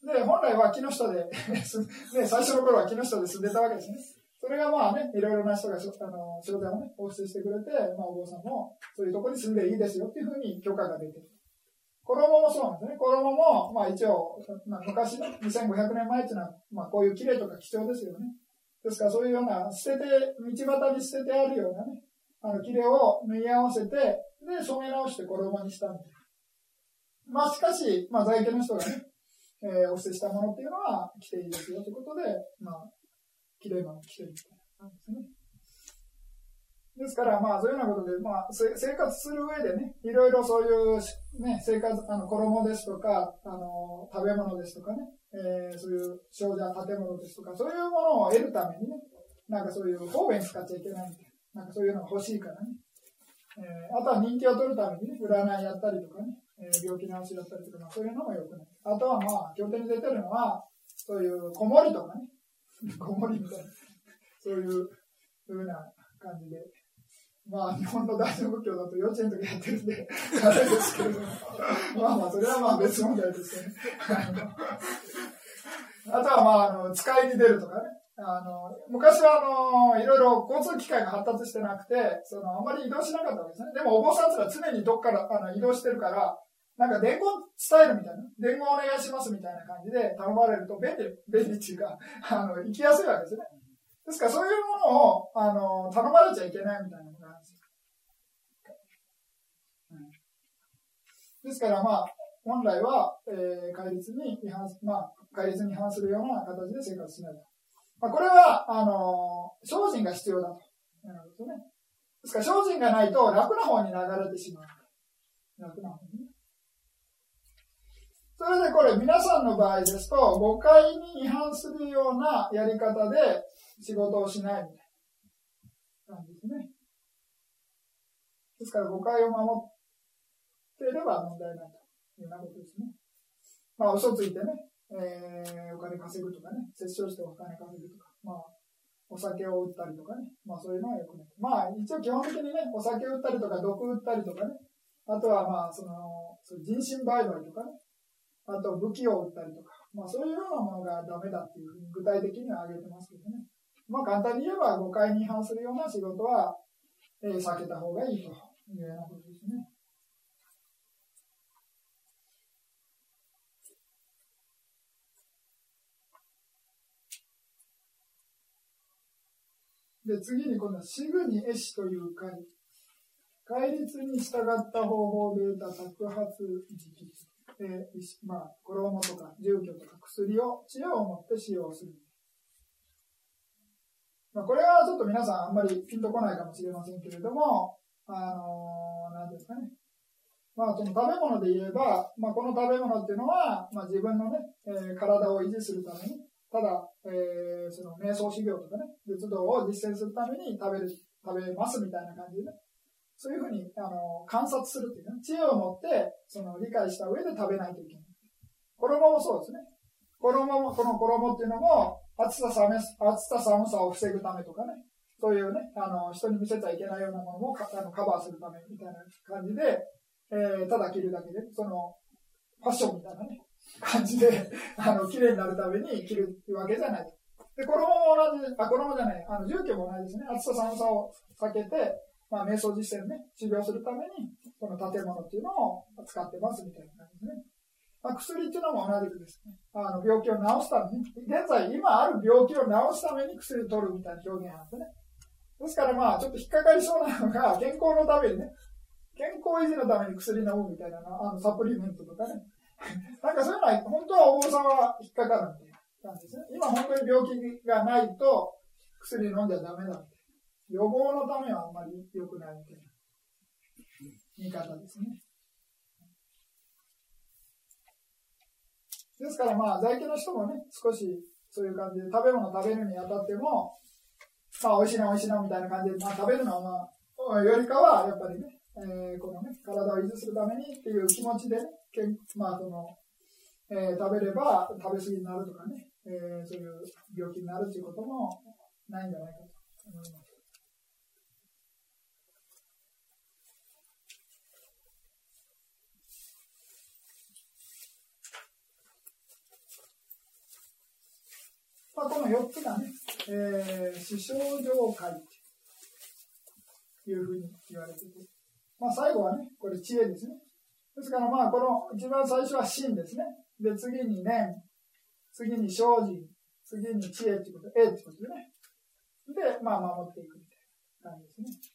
で、本来は木の下で ね、最初の頃は木の下で住んでたわけですね。それがまあね、いろいろな人が、あの、商材をね、お布施してくれて、まあお坊さんもそういうとこに住んでいいですよっていうふうに許可が出てる。衣もそうなんですね。衣も、まあ一応、まあ、昔の2500年前っていうのは、まあこういう綺麗とか貴重ですよね。ですからそういうような、捨てて、道端に捨ててあるようなね、あの、綺麗を縫い合わせて、で、染め直して衣にしたみたいな。まあしかし、まあ在家の人がね、えー、お捨てしたものっていうのは着ていいですよということで、まあ、綺麗なの着てるみたいな感じですね。ですから、まあ、そういうようなことで、まあ、生活する上でね、いろいろそういう、ね、生活、あの、衣ですとか、あの、食べ物ですとかね、えー、そういう商者建物ですとか、そういうものを得るためにね、なんかそういう方便使っちゃいけないみたいな、なんかそういうのが欲しいからね。えー、あとは人気を取るためにね、占いやったりとかね、えー、病気治しだったりとか、そういうのも良くない。あとはまあ、経典に出てるのは、そういう子守とかね、子守みたいな、そういうふうな感じで、まあ、日本の大乗仏教だと幼稚園の時やってるんで、あれですけども、まあまあ、それはまあ別問題ですよね。あとはまあ、あの、使いに出るとかね。あの、昔はあの、いろいろ交通機関が発達してなくて、その、あんまり移動しなかったわけですね。でもお坊さんって常にどっからあの移動してるから、なんか伝言伝えるみたいな、伝言お願いしますみたいな感じで頼まれると便利、便利っていうか、あの、行きやすいわけですね。ですからそういうものを、あの、頼まれちゃいけないみたいなのがあるんですよ。ですからまあ、本来は、えー、戒律に違反、まあ、戒律に違反するような形で生活しないと。まあ、これは、あの、精進が必要だと。なるほどね。ですから、精進がないと楽な方に流れてしまう。楽な方に。それでこれ皆さんの場合ですと、誤解に違反するようなやり方で仕事をしないみたいな感じですね。ですから誤解を守っていれば問題ないというようなことですね。まあ嘘ついてね、えー、お金稼ぐとかね、接触してお金稼ぐとか、まあお酒を売ったりとかね、まあそういうのはよくない。まあ一応基本的にね、お酒を売ったりとか毒売ったりとかね、あとはまあその、人身売買とかね、あと武器を売ったりとか、まあ、そういうようなものがダメだっていうふうに具体的には挙げてますけどね。まあ、簡単に言えば誤解に違反するような仕事は、えー、避けた方がいいというようなことですね。で、次に今度は、すぐに絵師という会。戒律に従った方法で得た宅発時期。えー、まあ、衣とか住居とか薬を知恵を持って使用する。まあ、これはちょっと皆さんあんまりピンとこないかもしれませんけれども、あのー、なんですかね。まあ、その食べ物で言えば、まあ、この食べ物っていうのは、まあ、自分のね、えー、体を維持するために、ただ、えー、その瞑想修行とかね、仏道を実践するために食べる、食べますみたいな感じでね、そういうふうにあの観察するというか、知恵を持ってその理解した上で食べないといけない。衣もそうですね。衣も、この衣っていうのも、暑さ寒暑さ寒さを防ぐためとかね、そういうね、あの、人に見せちゃいけないようなものもあのカバーするためみたいな感じで、えー、ただ着るだけで、その、ファッションみたいなね、感じで、あの、綺麗になるために着るわけじゃない。で、衣も同じ、あ、衣じゃない、あの、住居も同じですね。暑さ寒さを避けて、まあ、瞑想実践ね、治療するために、この建物っていうのを使ってますみたいな感じですね。まあ、薬っていうのも同じくですね、あの、病気を治すために、現在、今ある病気を治すために薬を取るみたいな表現なんですね。ですからまあ、ちょっと引っかかりそうなのが、健康のためにね、健康維持のために薬飲むみたいなあのサプリメントとかね。なんかそういうのは、本当はお坊さんは引っかかるんで、なんですね。今本当に病気がないと薬飲んじゃダメだ。予防のためはあんまり良くないみたいな見方ですね。ですからまあ、在家の人もね、少しそういう感じで食べ物食べるにあたっても、まあ、美味しいな、美味しいな、みたいな感じで、まあ、食べるのは、まあ、よりかは、やっぱりね、えー、このね、体を維持するためにっていう気持ちで、ね、けんまあ、その、えー、食べれば食べ過ぎになるとかね、えー、そういう病気になるっていうこともないんじゃないかと思います。まあ、この4つがね、えー、死傷状界というふうに言われてて、まあ、最後はね、これ知恵ですね。ですからまあ、この一番最初は真ですね。で、次に念、次に精進、次に知恵ということ、えってことでね。で、まあ、守っていくみたいな感じですね。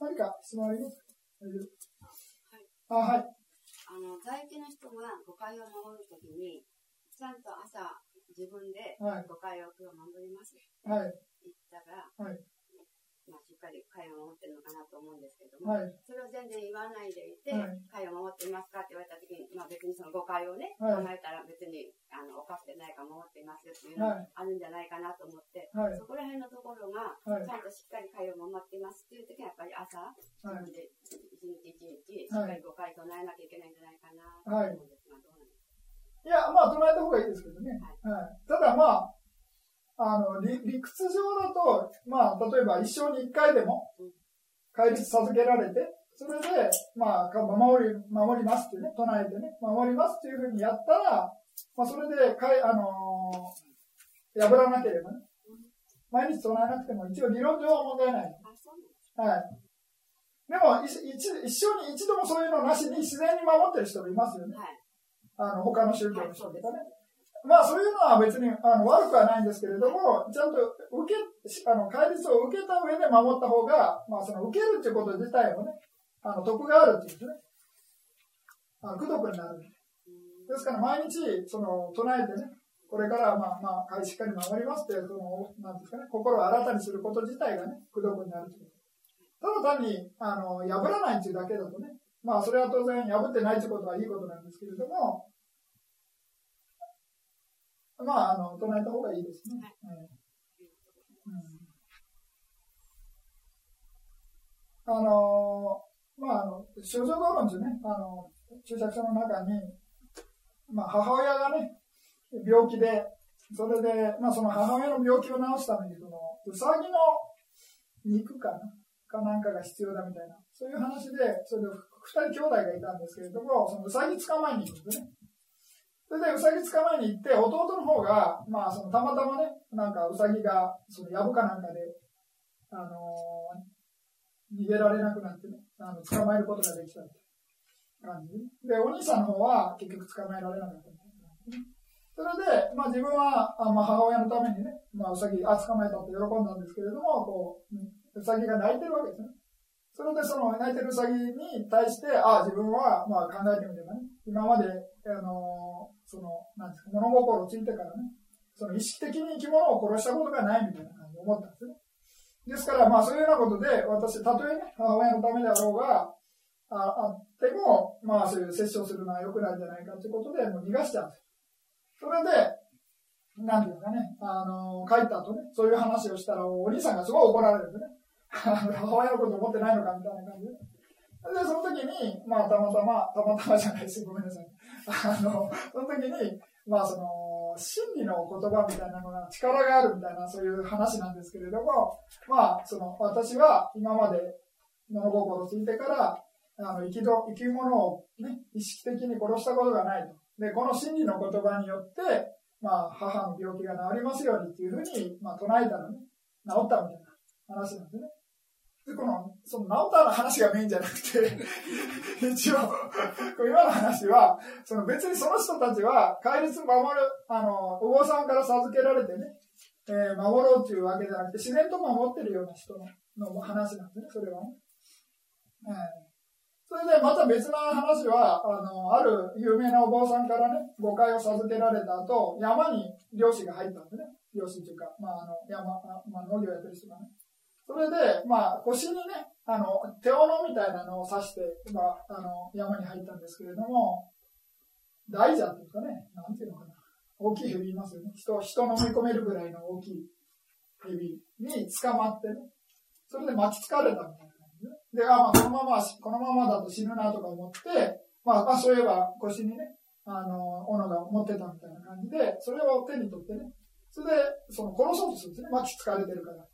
何か質問ありますか？大丈夫あ、はい。あの、在家の人が誤解を守るときに、ちゃんと朝、自分で誤解を今日守ります。はい。言ったら、はい。まあ、しっかり会を守ってるのかなと思うんですけども、はい、それを全然言わないでいて、はい、会を守っていますかって言われたときに、まあ、別にその誤解をね、はい、考えたら別にあの犯してないか守っていますよっていうのがあるんじゃないかなと思って、はい、そこら辺のところが、ちゃんとしっかり会を守っていますっていうときは、やっぱり朝、自分で一日一日、しっかり誤解唱えなきゃいけないんじゃないかなと思うんですが、どうなんですか？い。や、まあ、唱えた方がいいですけどね。はい。ただまあ、あの理理屈上だと、まあ、例えば一生に一回でも戒律授けられて、それで、まあ、守り、守りますってね、唱えてね、守りますっていうふうにやったら、まあ、それで、かい、あのー、破らなければね、毎日唱えなくても一応理論上は問題ない。はい。でも一、一生に一度もそういうのなしに自然に守ってる人もいますよね。はい、あの、他の宗教の人とかね。まあそういうのは別にあの悪くはないんですけれども、ちゃんと受け、あの、戒律を受けた上で守った方が、まあその受けるっていうこと自体もね、あの、得があるっていうんですね。あの、苦毒になる。ですから毎日、その、唱えてね、これからまあまあ、しっかり守りますって、その、なんですかね、心を新たにすること自体がね、苦毒になるという。ただ単に、あの、破らないっていうだけだとね、まあそれは当然破ってないってことはいいことなんですけれども、まあ、あの、唱えた方がいいですね。はい、うん、あのまあ、あの、症状論ってね、あの、注釈書の中に、まあ、母親がね、病気で、それで、まあ、その母親の病気を治すために、その、うさぎの肉かな？かなんかが必要だみたいな、そういう話で、それで二人兄弟がいたんですけれども、そのうさぎ捕まえに行くんですね。それでうさぎ捕まえに行って、弟の方が、まあ、そのたまたまね、なんかうさぎが、その藪かなんかで、あのー、逃げられなくなってね、あの捕まえることができたって感じで。お兄さんの方は結局捕まえられなかった。それで、まあ自分は、あまあ母親のためにね、まあうさぎ、あ、捕まえたって喜んだんですけれども、こう、うさぎが泣いてるわけですね。それでその泣いてるうさぎに対して、あ、自分は、まあ考えてみればね、今まで、あのその、なんですか、物心ついてからね、その意識的に生き物を殺したことがないみたいな感じで思ったんですね。ですから、まあそういうようなことで、私、たとえね、母親のためであろうが、ああっても、まあそういう殺生するのは良くないんじゃないかということで、もう逃がしちゃうんです。それで、なんていうかね、あの帰った後ね、そういう話をしたら、お兄さんがすごい怒られるんでね、母親のこと思ってないのかみたいな感じで。で、その時に、まあ、たまたま、たまたまじゃないですごめんなさい。あの、その時に、まあ、その、真理の言葉みたいなのが力があるみたいなそういう話なんですけれども、まあ、その私は今まで物心ついてからあの生き生き物を、ね、意識的に殺したことがないと。で、この真理の言葉によって、まあ、母の病気が治りますようにっていうふうに、まあ、唱えたらね、治ったみたいな話なんですね。で、この、その治ったの話がメインじゃなくて 一応、今の話は、その別にその人たちは、戒律守る、あの、お坊さんから授けられてね、えー、守ろうっていうわけじゃなくて、自然と守ってるような人のの話なんですね、それはね。えーそれでまた別な話は、あの、ある有名なお坊さんからね、誤解を授けられた後、山に漁師が入ったんでね。漁師っていうか、まあ、あの、山、まあ、農業やってる人がね。それで、まあ、腰にね、あの、手斧みたいなのを刺して、まあ、あの、山に入ったんですけれども、大蛇っていうかね、なんていうのかな。大きい蛇いますよね。人、人飲み込めるぐらいの大きい蛇に捕まってね。それで巻きつかれたみたいな感じ。で、あまあ、このまま、このままだと死ぬなとか思って、まあ、まあそういえば腰にね、あの、斧が持ってたみたいな感じで、それを手に取ってね、それで、その殺そうとするんですね。巻きつかれてるから。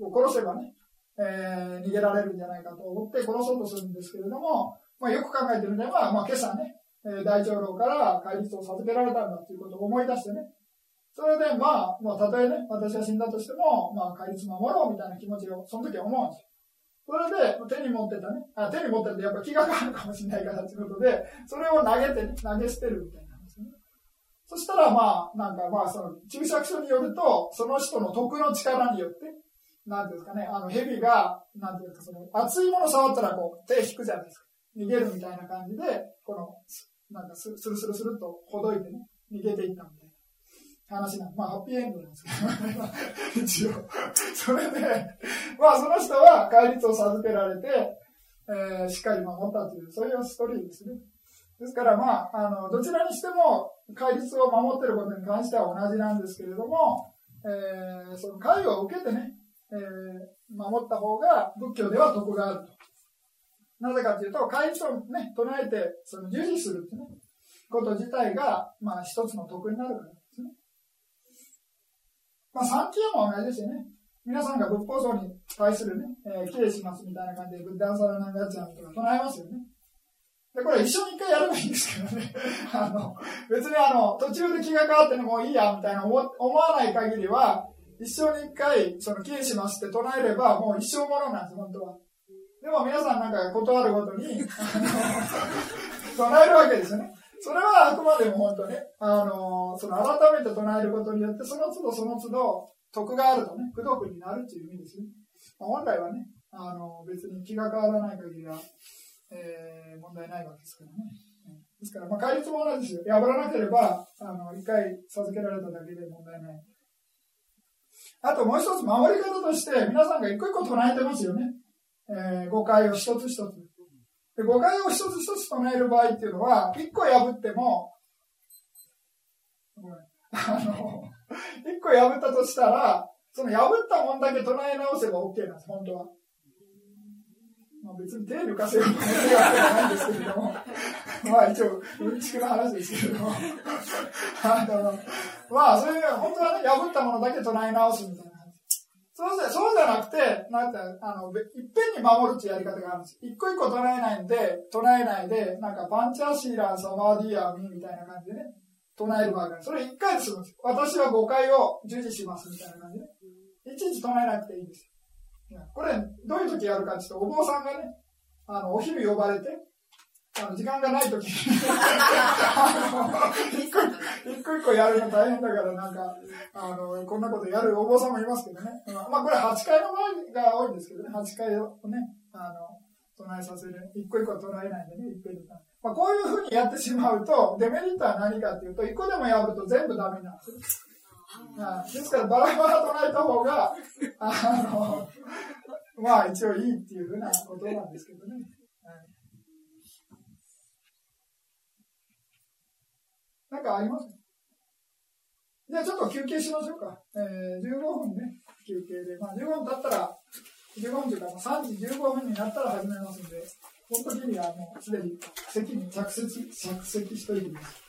を殺せばね、えー、逃げられるんじゃないかと思って殺そうとするんですけれども、まあ、よく考えてみれば、まあ、今朝ね、えー、大長老から戒律を授けられたんだということを思い出してね、それで、まあ、まあ、たとえね、私は死んだとしても、まあ、戒律守ろうみたいな気持ちを、その時は思うんですよ。それで手に持ってたね、あ手に持ってるとやっぱ気が変わるかもしれないからということで、それを投げてね、投げ捨てるみたいなんですね。そしたらまあ、なんかまあその注釈書によると、その人の徳の力によって、なんていうんですかね、あの蛇が、なんていうかその熱いもの触ったらこう手引くじゃないですか。逃げるみたいな感じで、この、なんかスルスルスルとほどいてね、逃げていったみたいな。話なんまあ、ハッピーエンドなんですけど、一応。それで、まあ、その人は戒律を授けられて、えー、しっかり守ったという、そういうストーリーですね。ですから、まあ、あの、どちらにしても、戒律を守ってることに関しては同じなんですけれども、えー、その戒を受けてね、えー、守った方が仏教では得があると。なぜかというと、戒律をね、唱えて、その従事するってね、こと自体が、まあ、一つの得になるからですね。まあ、三期も同じですよね。皆さんが仏法僧に対するね、えー、敬しますみたいな感じで、仏壇サラナンガチャンとか唱えますよね。で、これ一緒に一回やればいいんですけどね。あの、別にあの、途中で気が変わってね、もういいや、みたいな思思わない限りは、一生に一回、その、敬しますって唱えれば、もう一生ものなんです、本当は。でも皆さんなんか断るごとに、唱えるわけですよね。それはあくまでも本当ね、あの、その改めて唱えることによって、その都度その都度、徳があるとね、功徳になるという意味ですね。まあ、本来はね、あの、別に気が変わらない限りは、えー、問題ないわけですからね。ですから、まあ、戒律も同じですよ。破らなければ、あの、一回授けられただけで問題ない。あともう一つ守り方として、皆さんが一個一個唱えてますよね。えー、誤解を一つ一つ。で誤解を一つ一つ唱える場合っていうのは、一個破っても、あの、一個破ったとしたら、その破ったもんだけ唱え直せば OK なんです、本当は。まあ、別に手抜かせようと思ってわけじゃないんですけれども、まあ一応、うんちくの話ですけれども、あの、まあそういう、本当はね、破ったものだけ唱え直すみたいな。そうじゃ、そうじゃなくて、なんて、あの、いっぺんに守るっていうやり方があるんです。一個一個唱えないんで、唱えないで、なんか、パンチャーシーラー、サマーディアミみたいな感じでね、唱える場合がある。それ一回でするんです。私は誤解を従事しますみたいな感じで、ね。いちいち唱えなくていいんです。これ、どういう時やるかっていうと、お坊さんがね、あの、お昼呼ばれて、あの、時間がない時に一個一個一個やるの大変だから、なんか、あの、こんなことやるお坊さんもいますけどね。まあ、これ8回の前が多いんですけどね、8回をね、あの、唱えさせる。一個一個唱えないでね、一遍に。まあ、こういうふうにやってしまうと、デメリットは何かっていうと、一個でも破ると全部ダメなんです。ですから、バラバラ唱えた方が、あの、まあ、一応いいっていうふうなことなんですけどね。なんかありますじゃあちょっと休憩しましょうか。えー、15分ね、休憩で。まあ15分経ったら、15分というか、3時15分になったら始めますんで、その時にはもうすでに席に着席、着席しといてます。